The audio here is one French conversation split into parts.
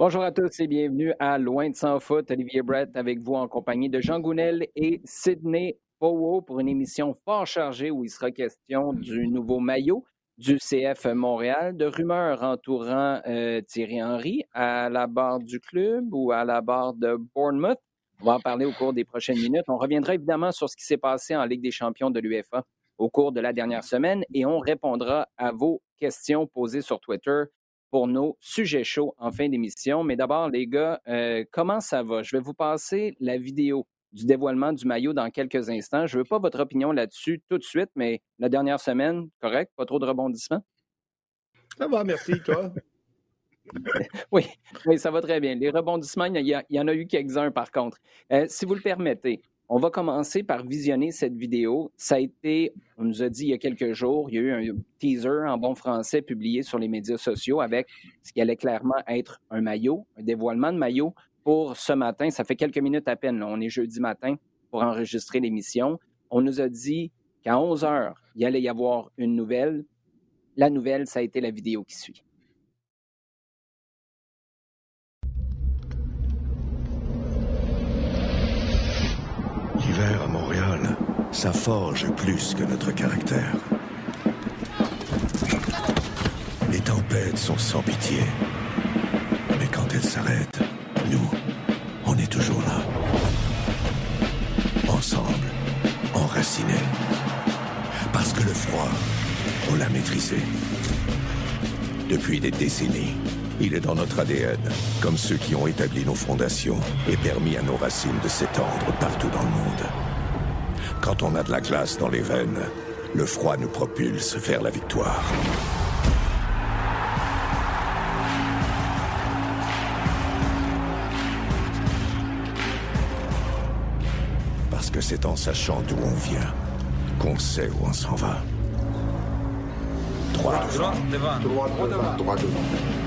Bonjour à tous et bienvenue à Loin de sans foot. Olivier Brett avec vous en compagnie de Jean Gounel et Sydney Powo pour une émission fort chargée où il sera question du nouveau maillot du CF Montréal, de rumeurs entourant euh, Thierry Henry à la barre du club ou à la barre de Bournemouth. On va en parler au cours des prochaines minutes. On reviendra évidemment sur ce qui s'est passé en Ligue des champions de l'UEFA au cours de la dernière semaine et on répondra à vos questions posées sur Twitter pour nos sujets chauds en fin d'émission. Mais d'abord, les gars, euh, comment ça va? Je vais vous passer la vidéo du dévoilement du maillot dans quelques instants. Je ne veux pas votre opinion là-dessus tout de suite, mais la dernière semaine, correct? Pas trop de rebondissements? Ça va, merci, toi? oui, oui, ça va très bien. Les rebondissements, il y, en a eu quelques-uns par contre. Euh, si vous le permettez, on va commencer par visionner cette vidéo. Ça a été, on nous a dit il y a quelques jours, il y a eu un teaser en bon français publié sur les médias sociaux avec ce qui allait clairement être un maillot, un dévoilement de maillot pour ce matin. Ça fait quelques minutes à peine. On est jeudi matin pour enregistrer l'émission. On nous a dit qu'à 11 heures, il allait y avoir une nouvelle. La nouvelle, ça a été la vidéo qui suit. À Montréal, ça forge plus que notre caractère. Les tempêtes sont sans pitié. Mais quand elles s'arrêtent, nous, on est toujours là. Ensemble, enracinés. Parce que le froid, on l'a maîtrisé. Depuis des décennies, il est dans notre ADN, comme ceux qui ont établi nos fondations et permis à nos racines de s'étendre partout dans le monde. Quand on a de la glace dans les veines, le froid nous propulse vers la victoire. Parce que c'est en sachant d'où on vient qu'on sait où on s'en va. Droit devant. Droit devant. Droit devant.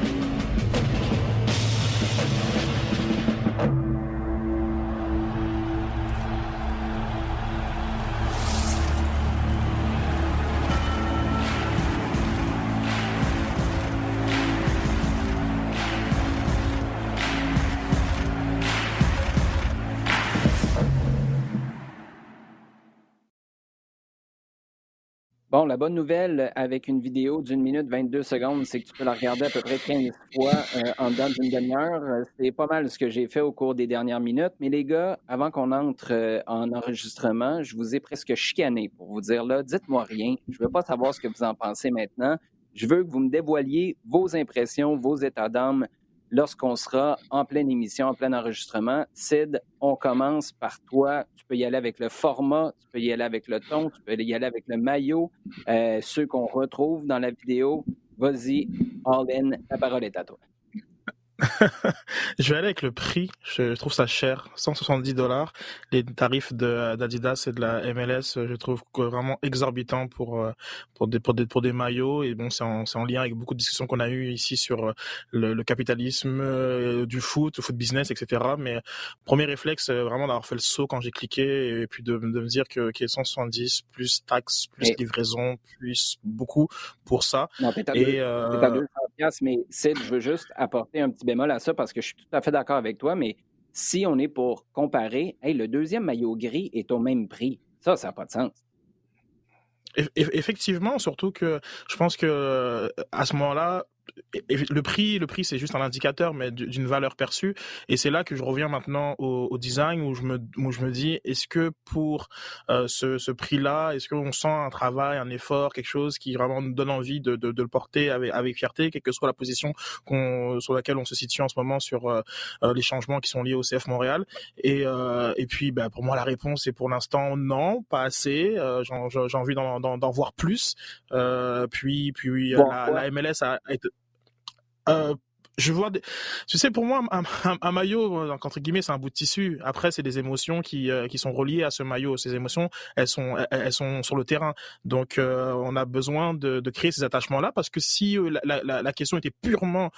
La bonne nouvelle avec une vidéo d'une minute 22 secondes, c'est que tu peux la regarder à peu près 15 fois euh, en dedans d'une demi-heure. C'est pas mal ce que j'ai fait au cours des dernières minutes. Mais les gars, avant qu'on entre euh, en enregistrement, je vous ai presque chicané pour vous dire là, dites-moi rien. Je veux pas savoir ce que vous en pensez maintenant. Je veux que vous me dévoiliez vos impressions, vos états d'âme lorsqu'on sera en pleine émission, en plein enregistrement. Sid, on commence par toi. Tu peux y aller avec le format, tu peux y aller avec le ton, tu peux y aller avec le maillot, euh, ceux qu'on retrouve dans la vidéo. Vas-y, all in, la parole est à toi. je vais aller avec le prix. Je, trouve ça cher, 170 dollars. Les tarifs d'Adidas et de la MLS, je trouve vraiment exorbitants pour euh, pour des pour des pour des maillots. Et bon, c'est en, en lien avec beaucoup de discussions qu'on a eues ici sur euh, le, le capitalisme euh, du foot, le foot business, etc. Mais premier réflexe, vraiment d'avoir fait le saut quand j'ai cliqué et puis de, de me dire que est 170 plus taxes, plus livraison, plus beaucoup pour ça. Non, et à 200 mais Sid, je veux juste apporter un petit bémol à ça parce que je suis tout à fait d'accord avec toi, mais si on est pour comparer, hey, le deuxième maillot gris est au même prix. Ça, ça n'a pas de sens. Effectivement, surtout que je pense que à ce moment-là, le prix, le prix, c'est juste un indicateur, mais d'une valeur perçue. Et c'est là que je reviens maintenant au, design, où je me, où je me dis, est-ce que pour euh, ce, ce prix-là, est-ce qu'on sent un travail, un effort, quelque chose qui vraiment nous donne envie de, de, de le porter avec, avec fierté, quelle que soit la position qu'on, sur laquelle on se situe en ce moment sur euh, euh les changements qui sont liés au CF Montréal. Et, euh, et puis, bah, pour moi, la réponse est pour l'instant non, pas assez. Euh, j'ai envie d'en voir plus. puis, puis la, la, MLS a été euh, je vois, tu sais, pour moi, un, maillot, euh, entre guillemets, c'est un bout de tissu. Après, c'est des émotions qui euh, qui sont reliées à ce maillot. Ces émotions, elles sont elles sont sur le terrain. Donc, on a besoin de, de créer ces attachements-là parce que si la, la, la, question était purement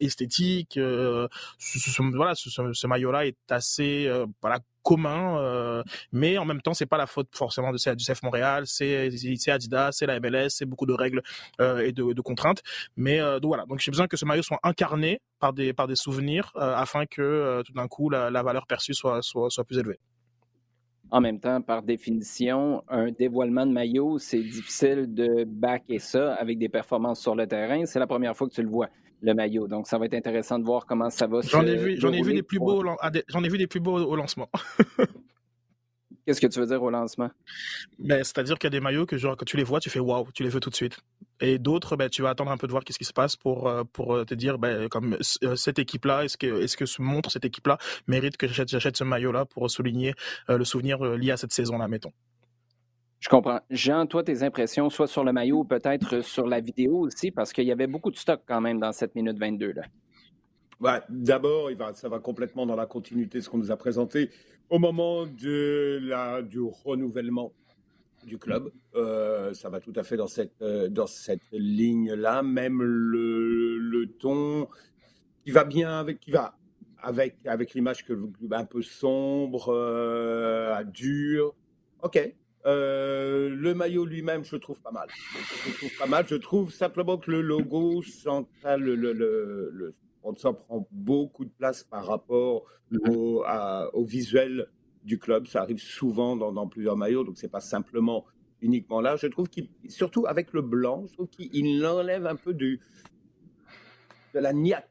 esthétique, ce, voilà, ce, ce maillot-là est assez voilà commun, mais en même temps, c'est pas la faute forcément de du CF Montréal, c'est Adidas, c'est la MLS, c'est beaucoup de règles et de, contraintes. Mais donc voilà, donc j'ai besoin que ce maillot soit incarné par des par des souvenirs afin que tout d'un coup la, valeur perçue soit, soit soit plus élevée. En même temps, par définition, un dévoilement de maillot, c'est difficile de backer ça avec des performances sur le terrain. C'est la première fois que tu le vois, le maillot. Donc, ça va être intéressant de voir comment ça va J'en ai vu, j'en ai vu des plus beaux, j'en ai vu des plus beaux au lancement. Qu'est-ce que tu veux dire au lancement? Ben, c'est-à-dire qu'il y a des maillots que, genre, quand tu les vois, tu fais waouh, tu les veux tout de suite. Et d'autres, ben, tu vas attendre un peu de voir qu'est-ce qui se passe pour, euh, pour euh, te dire, ben, comme euh, cette équipe-là, est-ce que, est-ce que ce montre cette équipe-là mérite que j'achète, ce maillot-là pour souligner le souvenir lié à cette saison-là, mettons. Je comprends. Jean, toi, tes impressions, soit sur le maillot peut-être sur la vidéo aussi, parce qu'il y avait beaucoup de stock quand même dans cette minute 22. Là. D'abord, ça va complètement dans la continuité de ce qu'on nous a présenté au moment de la, du renouvellement du club. Euh, ça va tout à fait dans cette, euh, cette ligne-là. Même le, ton qui va bien avec, qui va avec, avec l'image un peu sombre, euh, dur. OK. Le maillot lui-même, je le trouve pas mal. Je trouve pas mal. Je trouve simplement que le logo central, le, le, le ça prend beaucoup de place par rapport au, au, visuel du club. Ça arrive souvent dans, plusieurs maillots, donc c'est pas simplement uniquement là. Je trouve qu'il, surtout avec le blanc, je trouve qu'il enlève un peu du, de la niaque.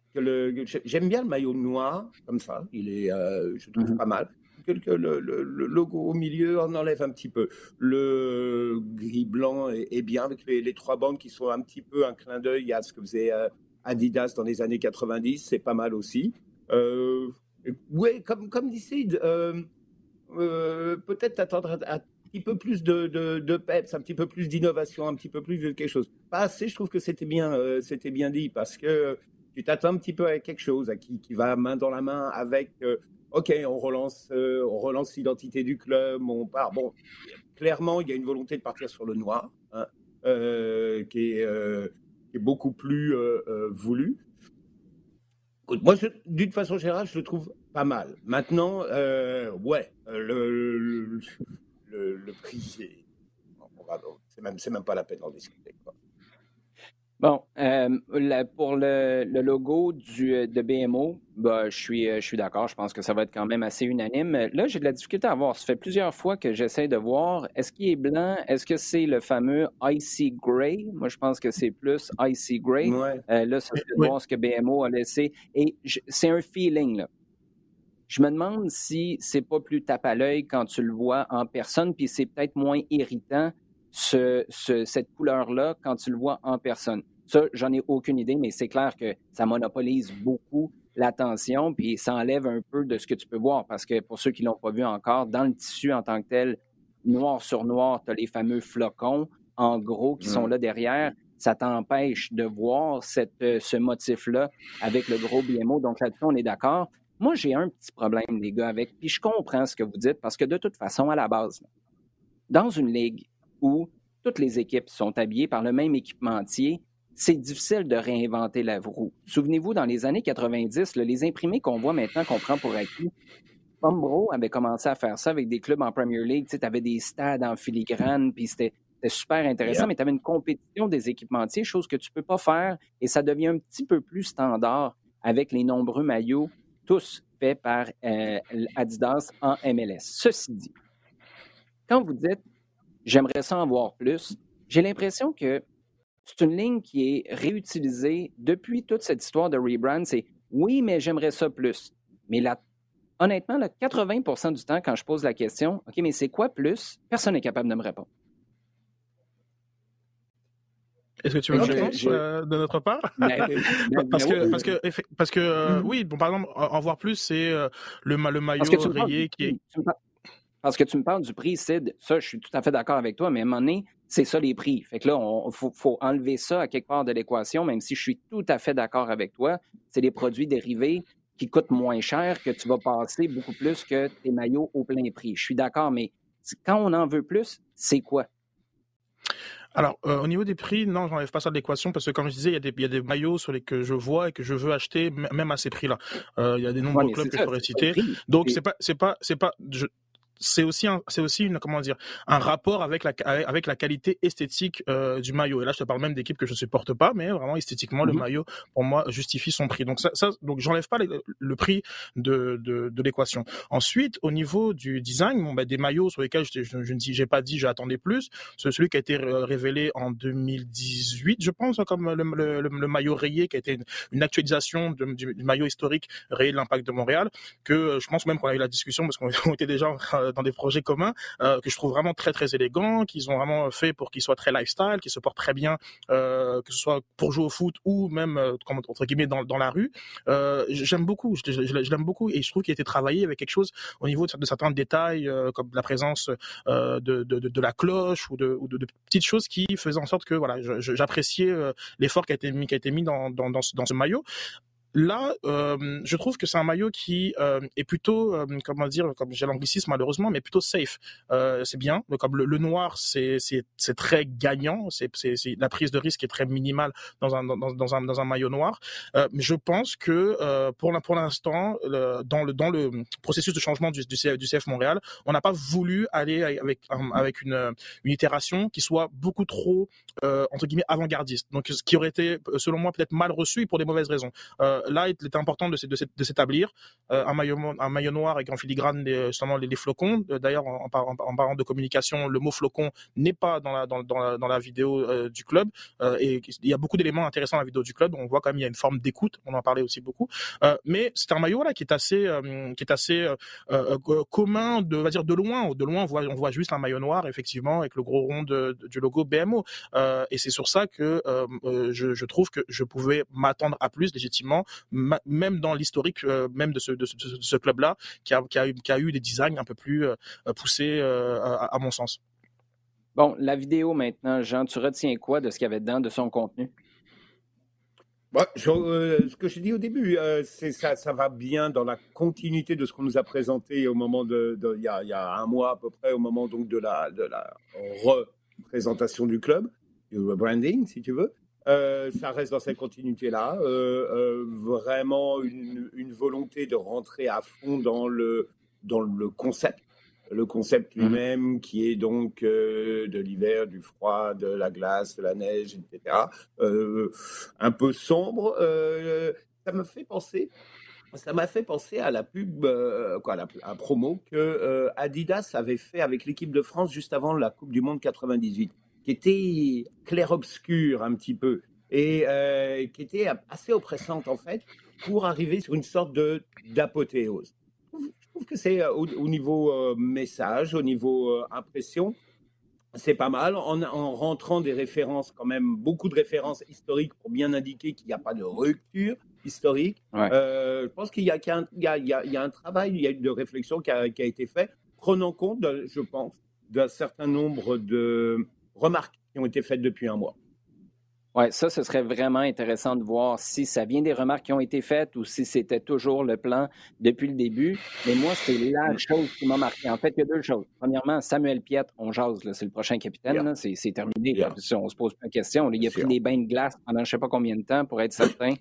J'aime bien le maillot noir, comme ça, il est, euh, je trouve mhm. pas mal. Que, le, logo au milieu en enlève un petit peu. Le gris-blanc est, bien avec les, trois bandes qui sont un petit peu un clin d'œil à ce que faisait euh, Adidas dans les années 90, c'est pas mal aussi. Euh, oui, comme, comme dit Sid, euh, peut-être attendre un, petit peu plus de, peps, un petit peu plus d'innovation, un petit peu plus de quelque chose. Pas assez, je trouve que c'était bien, c'était bien dit, parce que tu t'attends un petit peu à quelque chose qui, qui va main dans la main avec, ok, on relance, on relance l'identité du club, on part. Bon, clairement, il y a une volonté de partir sur le noir, hein, qui est beaucoup plus euh, euh, voulu. Moi, d'une façon générale, je le trouve pas mal. Maintenant, euh, ouais, le, le, le, prix, c'est même, même pas la peine d'en discuter. Bon, euh, pour le, logo du, euh, de BMO, bah, je suis, euh, je suis d'accord. Je pense que ça va être quand même assez unanime. Là, j'ai de la difficulté à voir. Ça fait plusieurs fois que j'essaie de voir. Est-ce qu'il est blanc? Est-ce que c'est le fameux Icy Gray? Moi, je pense que c'est plus Icy Gray. là, ça fait voir ce que BMO a laissé. Et c'est un feeling, là. Je me demande si c'est pas plus tape à l'œil quand tu le vois en personne, puis c'est peut-être moins irritant cette couleur-là quand tu le vois en personne. Ça, j'en ai aucune idée, mais c'est clair que ça monopolise beaucoup l'attention, puis ça enlève un peu de ce que tu peux voir, parce que pour ceux qui ne l'ont pas vu encore, dans le tissu en tant que tel, noir sur noir, tu as les fameux flocons, en gros, qui sont là derrière. Ça t'empêche de voir cette, euh, ce motif-là avec le gros BMO. Donc là-dessus, on est d'accord. Moi, j'ai un petit problème, les gars, avec, puis je comprends ce que vous dites, parce que de toute façon, à la base, dans une ligue où toutes les équipes sont habillées par le même équipementier, c'est difficile de réinventer la roue. Souvenez-vous, dans les années 90, les imprimés qu'on voit maintenant, qu'on prend pour acquis, Umbro avait commencé à faire ça avec des clubs en Premier League. Tu avais des stades en filigrane, puis c'était super intéressant, mais tu avais une compétition des équipementiers, chose que tu ne peux pas faire, et ça devient un petit peu plus standard avec les nombreux maillots, tous faits par euh, Adidas en MLS. Ceci dit, quand vous dites J'aimerais ça en voir plus. J'ai l'impression que c'est une ligne qui est réutilisée depuis toute cette histoire de rebrand. C'est oui, mais j'aimerais ça plus. Mais là, honnêtement, 80% du temps, quand je pose la question, OK, mais c'est quoi plus? Personne n'est capable de me répondre. Est-ce que tu veux une réponse euh, de notre part? Parce, que, parce, que, parce que, euh, mm-hmm. oui, bon, par exemple, en voir plus, c'est euh, le, le maillot rayé qui est. Parce que tu me parles du prix, Sid, ça, je suis tout à fait d'accord avec toi, mais à un moment donné, c'est ça les prix. Fait que là, il faut, enlever ça à quelque part de l'équation, même si je suis tout à fait d'accord avec toi. C'est des produits dérivés qui coûtent moins cher, que tu vas passer beaucoup plus que tes maillots au plein prix. Je suis d'accord, mais quand on en veut plus, c'est quoi? Alors, euh, au niveau des prix, non, j'enlève pas ça de l'équation parce que, comme je disais, il y, a des, il y a des maillots sur les que je vois et que je veux acheter, même à ces prix-là. Euh, il y a des nombreux clubs que je pourrais citer. Donc, c'est pas, c'est pas, c'est pas, je, c'est aussi c'est aussi une comment dire un rapport avec la avec la qualité esthétique euh, du maillot. Et là je te parle même d'équipes que je supporte pas mais vraiment esthétiquement le mmh maillot pour moi justifie son prix. Donc ça, ça donc j'enlève pas le prix de de, de l'équation. Ensuite au niveau du design bon bah, des maillots sur lesquels je je, je ne j'ai pas dit j'attendais plus c'est celui qui a été révélé en 2018 je pense comme le, le, le, maillot rayé qui a été une, actualisation du, du, maillot historique rayé de l'impact de Montréal que je pense même qu'on a eu la discussion parce qu'on était déjà euh, dans des projets communs euh, que je trouve vraiment très très élégants, qu'ils ont vraiment fait pour qu'ils soient très lifestyle, qu'ils se portent très bien, euh, que ce soit pour jouer au foot ou même entre guillemets dans, dans la rue. J'aime beaucoup, je, je, l'aime beaucoup et je trouve qu'il a été travaillé avec quelque chose au niveau de, certains détails comme la présence de, de, la cloche ou, de, ou de, petites choses qui faisaient en sorte que voilà, j'appréciais l'effort qui a été mis, qui a été mis dans, dans, dans ce maillot. Là, euh, je trouve que c'est un maillot qui euh, est plutôt, euh, comment dire, comme j'ai l'anglicisme malheureusement, mais plutôt safe. C'est bien. Le, noir, c'est très gagnant. La prise de risque est très minimale dans un maillot noir. Je pense que pour l'instant, dans le processus de changement du CF, Montréal, on n'a pas voulu aller avec une itération qui soit beaucoup trop entre guillemets avant-gardiste. Donc ce qui aurait été selon moi peut-être mal reçu et pour des mauvaises raisons. Là, il est important de, s'établir. Euh, un, maillot, noir avec en filigrane justement les, flocons. Euh, d'ailleurs, en, parlant de communication, le mot flocon n'est pas dans la, vidéo euh, du club. et il y a beaucoup d'éléments intéressants dans la vidéo du club. On voit quand même il y a une forme d'écoute. On en parlait aussi beaucoup. mais c'est un maillot là qui est assez, qui est assez commun de, va dire de loin. De loin, on voit, juste un maillot noir effectivement avec le gros rond du logo BMO. et c'est sur ça que je trouve que je pouvais m'attendre à plus légitimement même dans l'historique euh, même de ce, de ce, club-là, qui a, qui, a, qui a, eu des designs un peu plus euh, poussés euh, à, mon sens. Bon, la vidéo maintenant, Jean, tu retiens quoi de ce qu'il y avait dedans, de son contenu? Bah, ce que j'ai dit au début, c'est ça, ça va bien dans la continuité de ce qu'on nous a présenté au moment de, il, y a, il, y a, un mois à peu près, au moment donc de la, de la représentation du club, du rebranding, si tu veux. Euh, ça reste dans cette continuité-là. Euh, euh, vraiment une, une, volonté de rentrer à fond dans le, dans le concept. Le concept mhm. lui-même qui est donc de l'hiver, du froid, de la glace, de la neige, etc. un peu sombre. ça me fait penser ça m'a fait penser à la pub, quoi, la, la, promo que Adidas avait fait avec l'équipe de France juste avant la Coupe du Monde 98 qui était clair-obscur un petit peu et euh, qui était assez oppressante en fait pour arriver sur une sorte de d'apothéose. Je trouve que c'est euh, au, niveau euh, message, au niveau impression, c'est pas mal en, en, rentrant des références quand même beaucoup de références historiques pour bien indiquer qu'il n'y a pas de rupture historique. je pense qu'il y, y, y, y, a un travail, il y a de réflexion qui a, qui a été fait, prenant compte, je pense, d'un certain nombre de remarques qui ont été faites depuis un mois. Oui, ça, ce serait vraiment intéressant de voir si ça vient des remarques qui ont été faites ou si c'était toujours le plan depuis le début. Mais moi, c'est la chose qui m'a marqué. En fait, il y a deux choses. Premièrement, Samuel Piet, on jase, c'est le prochain capitaine, c'est terminé. On se pose pas de questions. il a pris des bains de glace pendant je ne sais pas combien de temps pour être certain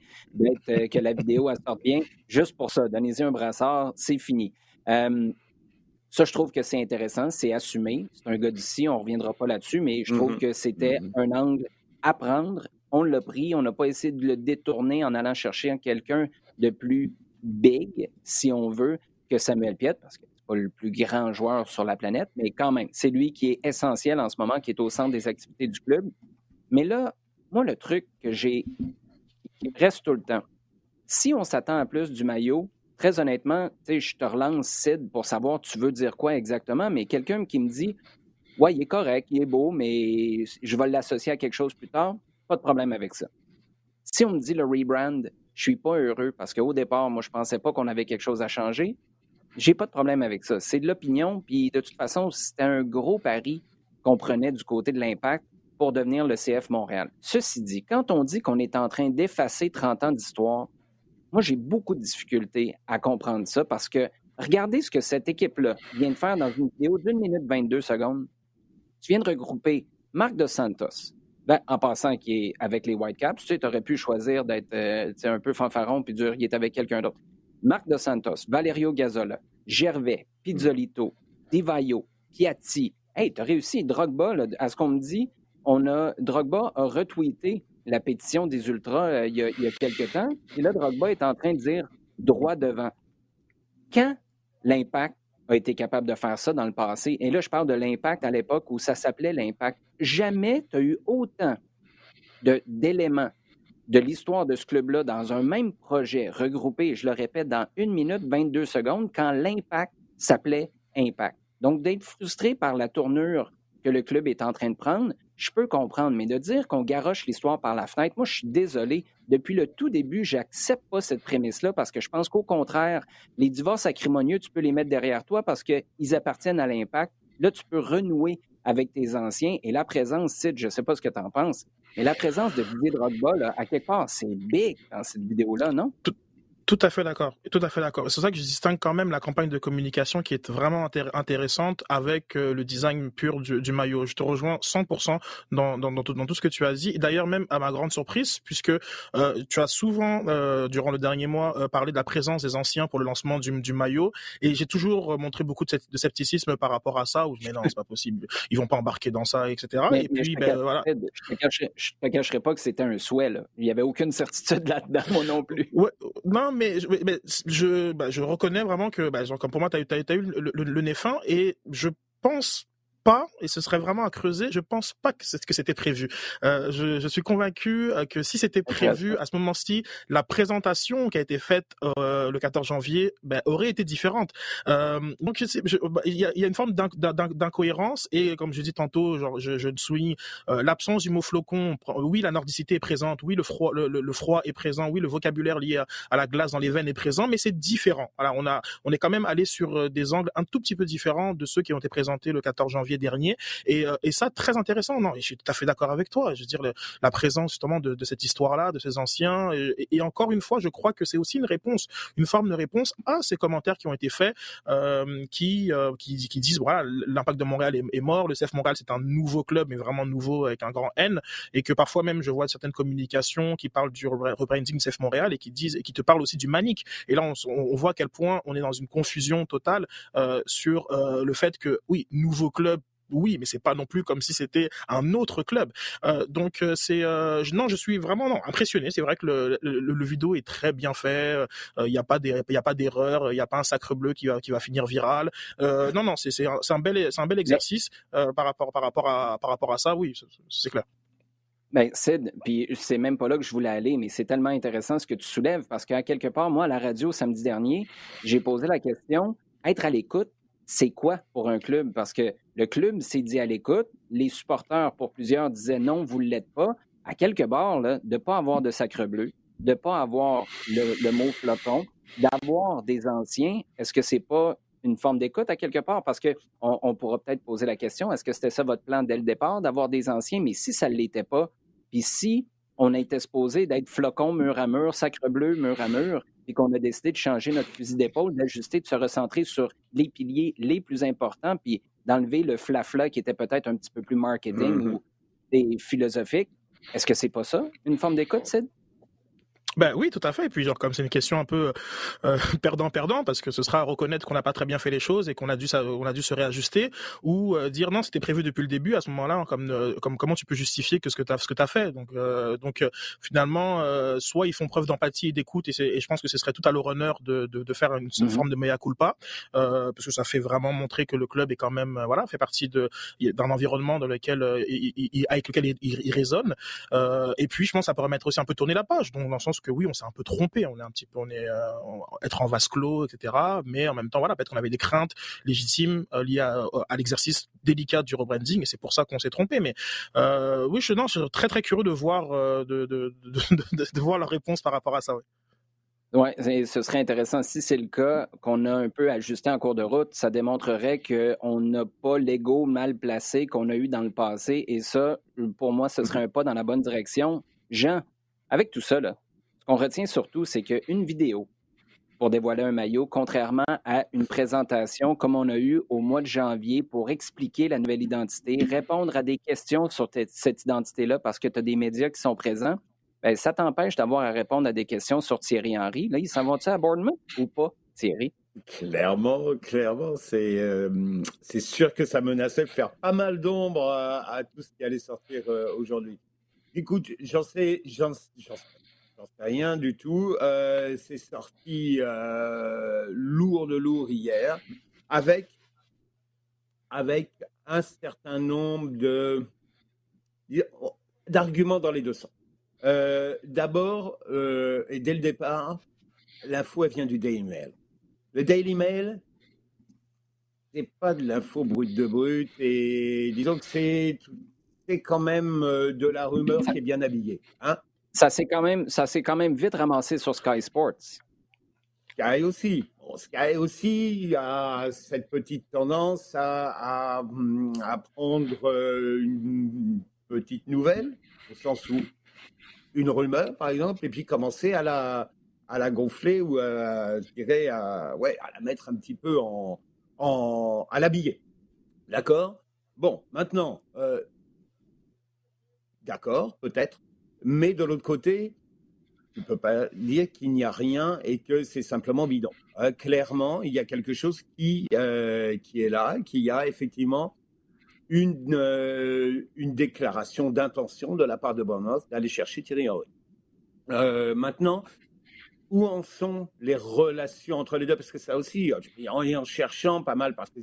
euh, que la vidéo elle sorte bien. Juste pour ça, donnez-y un brassard, c'est fini. Euh, ça, je trouve que c'est intéressant, c'est assumé. C'est un gars d'ici, on ne reviendra pas là-dessus, mais je trouve mm-hmm. que c'était mm-hmm. un angle apprendre. On l'a pris, on n'a pas essayé de le détourner en allant chercher quelqu'un de plus big, si on veut, que Samuel Piet, parce que c'est pas le plus grand joueur sur la planète, mais quand même, c'est lui qui est essentiel en ce moment, qui est au centre des activités du club. Mais là, moi, le truc que j'ai, qui reste tout le temps, si on s'attend à plus du maillot, très honnêtement, je te relance, Sid, pour savoir tu veux dire quoi exactement, mais quelqu'un qui me dit Ouais, il est correct, il est beau, mais je vais l'associer à quelque chose plus tard. Pas de problème avec ça. Si on me dit le rebrand, je suis pas heureux parce qu'au départ, moi, je pensais pas qu'on avait quelque chose à changer. J'ai pas de problème avec ça. C'est de l'opinion, puis de toute façon, c'était un gros pari qu'on prenait du côté de l'impact pour devenir le CF Montréal. Ceci dit, quand on dit qu'on est en train d'effacer 30 ans d'histoire, moi, j'ai beaucoup de difficultés à comprendre ça parce que regardez ce que cette équipe-là vient de faire dans une vidéo d'une minute 22 secondes tu viens de regrouper Marc Dos Santos, ben, en passant qui est avec les Whitecaps, tu sais, aurais pu choisir d'être euh, un peu fanfaron puis dire il est avec quelqu'un d'autre. Marc Dos Santos, Valerio Gazzola, Gervais, Pizzolito, Divayo, Piatti. Hey, tu as réussi. Drogba, à ce qu'on me dit, on a, Drogba a retweeté la pétition des Ultras euh, il, y a, il, y a, quelques temps. Et là, Drogba est en train de dire droit devant. Quand l'impact a été capable de faire ça dans le passé, et là, je parle de l'impact à l'époque où ça s'appelait l'impact, jamais tu as eu autant d'éléments de, l'histoire de ce club-là dans un même projet regroupé, je le répète, dans une minute 22 secondes, quand l'impact s'appelait impact. Donc, d'être frustré par la tournure que le club est en train de prendre, je peux comprendre, mais de dire qu'on garoche l'histoire par la fenêtre, moi, je suis désolé. Depuis le tout début, j'accepte pas cette prémisse-là parce que je pense qu'au contraire, les divorces acrimonieux, tu peux les mettre derrière toi parce qu'ils appartiennent à l'impact. Là, tu peux renouer avec tes anciens et la présence, Sid, je sais pas ce que tu en penses, mais la présence de Didier Drogba, à quelque part, c'est big dans cette vidéo-là, non? À fait d'accord. Tout à fait d'accord. C'est ça que je distingue quand même la campagne de communication qui est vraiment intéressante avec euh, le design pur du, maillot. Je te rejoins 100% dans, dans, dans, tout, dans, tout, ce que tu as dit. D'ailleurs, même à ma grande surprise, puisque euh, tu as souvent, euh, durant le dernier mois, parlé de la présence des anciens pour le lancement du, du maillot. Et j'ai toujours montré beaucoup de, de, scepticisme par rapport à ça, où mais non, c'est pas possible. Ils vont pas embarquer dans ça, etc. et puis, ben, voilà. Je te, cacherai, pas que c'était un souhait. Là. Il y avait aucune certitude là-dedans, moi non plus. Ouais, non, mais, mais je, bah, je reconnais vraiment que, bah, genre, comme pour moi, tu as, as, eu le nez fin et je pense pas, et ce serait vraiment à creuser, je pense pas que c'était prévu. Euh, je, je, suis convaincu euh, que si c'était prévu à ce moment-ci, la présentation qui a été faite euh, le 14 janvier ben, aurait été différente. Euh, donc bah, il y a, y a, une forme d'incohérence et comme je dis tantôt, genre, je, je souligne euh, l'absence du mot flocon. Oui, la nordicité est présente. Oui, le froid, le, le, froid est présent. Oui, le vocabulaire lié à, à, la glace dans les veines est présent, mais c'est différent. Voilà, on a, on est quand même allé sur euh, des angles un tout petit peu différents de ceux qui ont été présentés le 14 janvier dernier. Et, euh, et ça, très intéressant. Non, je suis tout à fait d'accord avec toi. Je veux dire, la présence justement de, de cette histoire-là, de ces anciens. Et, encore une fois, je crois que c'est aussi une réponse, une forme de réponse à ces commentaires qui ont été faits, euh, qui, euh, qui, qui, disent voilà, l'impact de Montréal est, est, mort. Le CF Montréal, c'est un nouveau club, mais vraiment nouveau avec un grand N. Et que parfois même, je vois certaines communications qui parlent du rebranding CF Montréal et qui disent et qui te parlent aussi du Manic. Et là, on, on voit à quel point on est dans une confusion totale euh, sur euh, le fait que oui, nouveau club oui, mais c'est pas non plus comme si c'était un autre club. Euh, donc euh, c'est euh, non, je suis vraiment non, impressionné. C'est vrai que le, le, le, vidéo est très bien fait. Il euh, n'y a pas il y a pas d'erreur. Il n'y a pas un sacre bleu qui va qui va finir viral. Non non, c'est c'est un, un, bel c'est un bel exercice par rapport par rapport à par rapport à ça. Oui, c'est clair. Ben, Sid, puis c'est même pas là que je voulais aller, mais c'est tellement intéressant ce que tu soulèves parce qu'à quelque part, moi, à la radio samedi dernier, j'ai posé la question être à l'écoute, c'est quoi pour un club? Parce que le club s'est dit à l'écoute, les supporters, pour plusieurs, disaient non, vous ne l'êtes pas. À quelque part, là, de ne pas avoir de sacre bleu, de ne pas avoir le, mot flocon, d'avoir des anciens, est-ce que c'est pas une forme d'écoute à quelque part? Parce qu'on on pourra peut-être poser la question, est-ce que c'était ça votre plan dès le départ, d'avoir des anciens? Mais si ça ne l'était pas, puis si on était supposé d'être flocon mur à mur, sacre bleu mur à mur, et qu'on a décidé de changer notre fusil d'épaule, d'ajuster, de se recentrer sur les piliers les plus importants, puis d'enlever le flafla qui était peut-être un petit peu plus marketing mm-hmm. ou et philosophique. Est-ce que c'est pas ça, une forme d'écoute, Sid? Ben oui, tout à fait. Et puis genre comme c'est une question un peu euh, perdant-perdant parce que ce sera reconnaître qu'on n'a pas très bien fait les choses et qu'on a dû on a dû se réajuster ou euh, dire non c'était prévu depuis le début à ce moment-là comme euh, comme comment tu peux justifier que ce que tu as ce que as fait? Donc donc finalement soit ils font preuve d'empathie et d'écoute et, et, je pense que ce serait tout à leur honneur de, de, de faire une, mm-hmm. forme de mea culpa parce que ça fait vraiment montrer que le club est quand même voilà fait partie de d'un environnement dans lequel il, avec lequel il, il, résonne et puis je pense que ça pourrait mettre aussi un peu tourner la page donc dans le sens que oui, on s'est un peu trompé, on est un petit peu, on est euh, être en vase clos, etc. Mais en même temps, voilà, peut-être qu'on avait des craintes légitimes euh, liées à, à l'exercice délicat du rebranding, et c'est pour ça qu'on s'est trompé. Mais euh, oui, je, non, je suis très très curieux de voir euh, de, de, de, de, voir leur réponse par rapport à ça. Oui, ce serait intéressant. Si c'est le cas, qu'on a un peu ajusté en cours de route, ça démontrerait qu'on n'a pas l'ego mal placé qu'on a eu dans le passé. Et ça, pour moi, ce serait un pas dans la bonne direction. Jean, avec tout ça, là, ce qu'on retient surtout, c'est qu'une vidéo pour dévoiler un maillot, contrairement à une présentation comme on a eu au mois de janvier pour expliquer la nouvelle identité, répondre à des questions sur cette identité-là parce que tu as des médias qui sont présents. Bien, ça t'empêche d'avoir à répondre à des questions sur Thierry Henry. Là, ils s'en vont-tu à Bournemouth ou pas, Thierry? Clairement, clairement, c'est euh, c'est sûr que ça menaçait de faire pas mal d'ombre à, tout ce qui allait sortir euh, aujourd'hui. Écoute, j'en sais, j'en J'en sais rien du tout. Euh, c'est sorti euh, lourd de lourd hier, avec, avec un certain nombre de d'arguments dans les deux sens. Euh, d'abord, et dès le départ, l'info vient du Daily Mail. Le Daily Mail, c'est pas de l'info brute de brute, et disons que c'est c'est quand même de la rumeur qui est bien habillée. Hein ça s'est quand même, ça s'est quand même vite ramassé sur Sky Sports. Sky aussi. Sky aussi a cette petite tendance à, à, prendre euh, une petite nouvelle, au sens où une rumeur, par exemple, et puis commencer à la, à la gonfler ou à, je dirais, ouais, à la mettre un petit peu en, en à l'habiller. D'accord? Bon, maintenant, euh, d'accord, peut-être, mais de l'autre côté, tu ne peux pas dire qu'il n'y a rien et que c'est simplement bidon. Euh, clairement, il y a quelque chose qui, euh, qui est là, qui a effectivement une, euh, une déclaration d'intention de la part de Bournemouth d'aller chercher Thierry Henry. maintenant, où en sont les relations entre les deux? Parce que ça aussi, en, en cherchant pas mal, parce que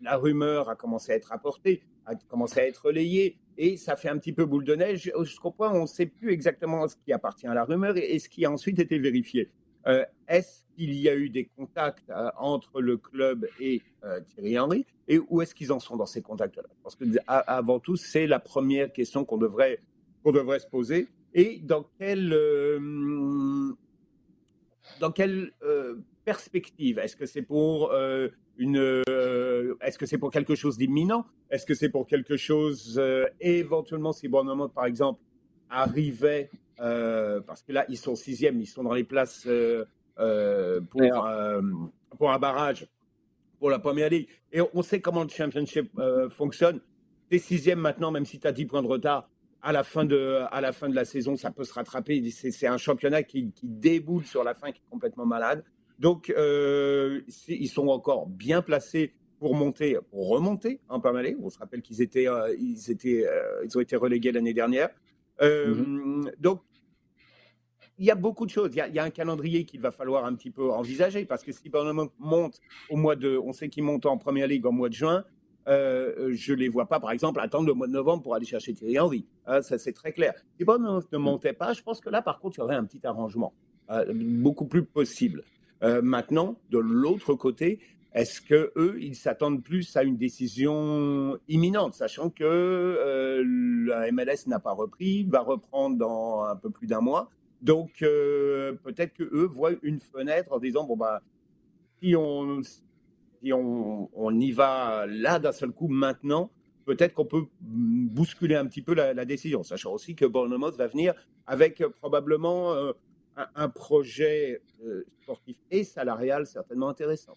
la rumeur a commencé à être apportée, a commencé à être relayée, et ça fait un petit peu boule de neige. Point où on ne sait plus exactement ce qui appartient à la rumeur et, ce qui a ensuite été vérifié. Euh, est-ce qu'il y a eu des contacts euh, entre le club et euh, Thierry Henry Et où est-ce qu'ils en sont dans ces contacts-là? Parce que avant tout, c'est la première question qu'on devrait, qu'on devrait se poser. Et dans dans quelle perspective Est-ce que c'est pour une, est-ce que c'est pour quelque chose d'imminent? Est-ce que c'est pour quelque chose, euh, éventuellement, si Bournemouth, par exemple, arrivait, euh, parce que là, ils sont sixième, ils sont dans les places euh, pour, pour, un barrage pour la première ligue. Et on sait comment le championship fonctionne. Tu es sixième maintenant, même si tu as 10 points de retard. À la, fin de, à la fin de la saison, ça peut se rattraper. C'est un championnat qui, qui, déboule sur la fin, qui est complètement malade. Donc, ils sont encore bien placés pour monter, pour remonter en Palais. On se rappelle qu'ils étaient, euh, ils étaient, euh, ils ont été relégués l'année dernière. Euh, mhm. Donc, il y a beaucoup de choses. Il y, a, un calendrier qu'il va falloir un petit peu envisager parce que si Bournemouth monte au mois de, on sait qu'ils montent en première ligue au mois de juin. je les vois pas, par exemple, attendre le mois de novembre pour aller chercher Thierry Henry. Hein, ça, c'est très clair. Si Bournemouth ne montait pas, je pense que là, par contre, il y aurait un petit arrangement, beaucoup plus possible. Maintenant, de l'autre côté, est-ce que eux, ils s'attendent plus à une décision imminente, sachant que euh, la MLS n'a pas repris, va reprendre dans un peu plus d'un mois. Donc euh, peut-être que eux voient une fenêtre en disant bon bah si on si on, on y va là d'un seul coup maintenant, peut-être qu'on peut bousculer un petit peu la, décision, sachant aussi que Bournemouth va venir avec probablement euh, un, un, projet sportif et salarial certainement intéressant.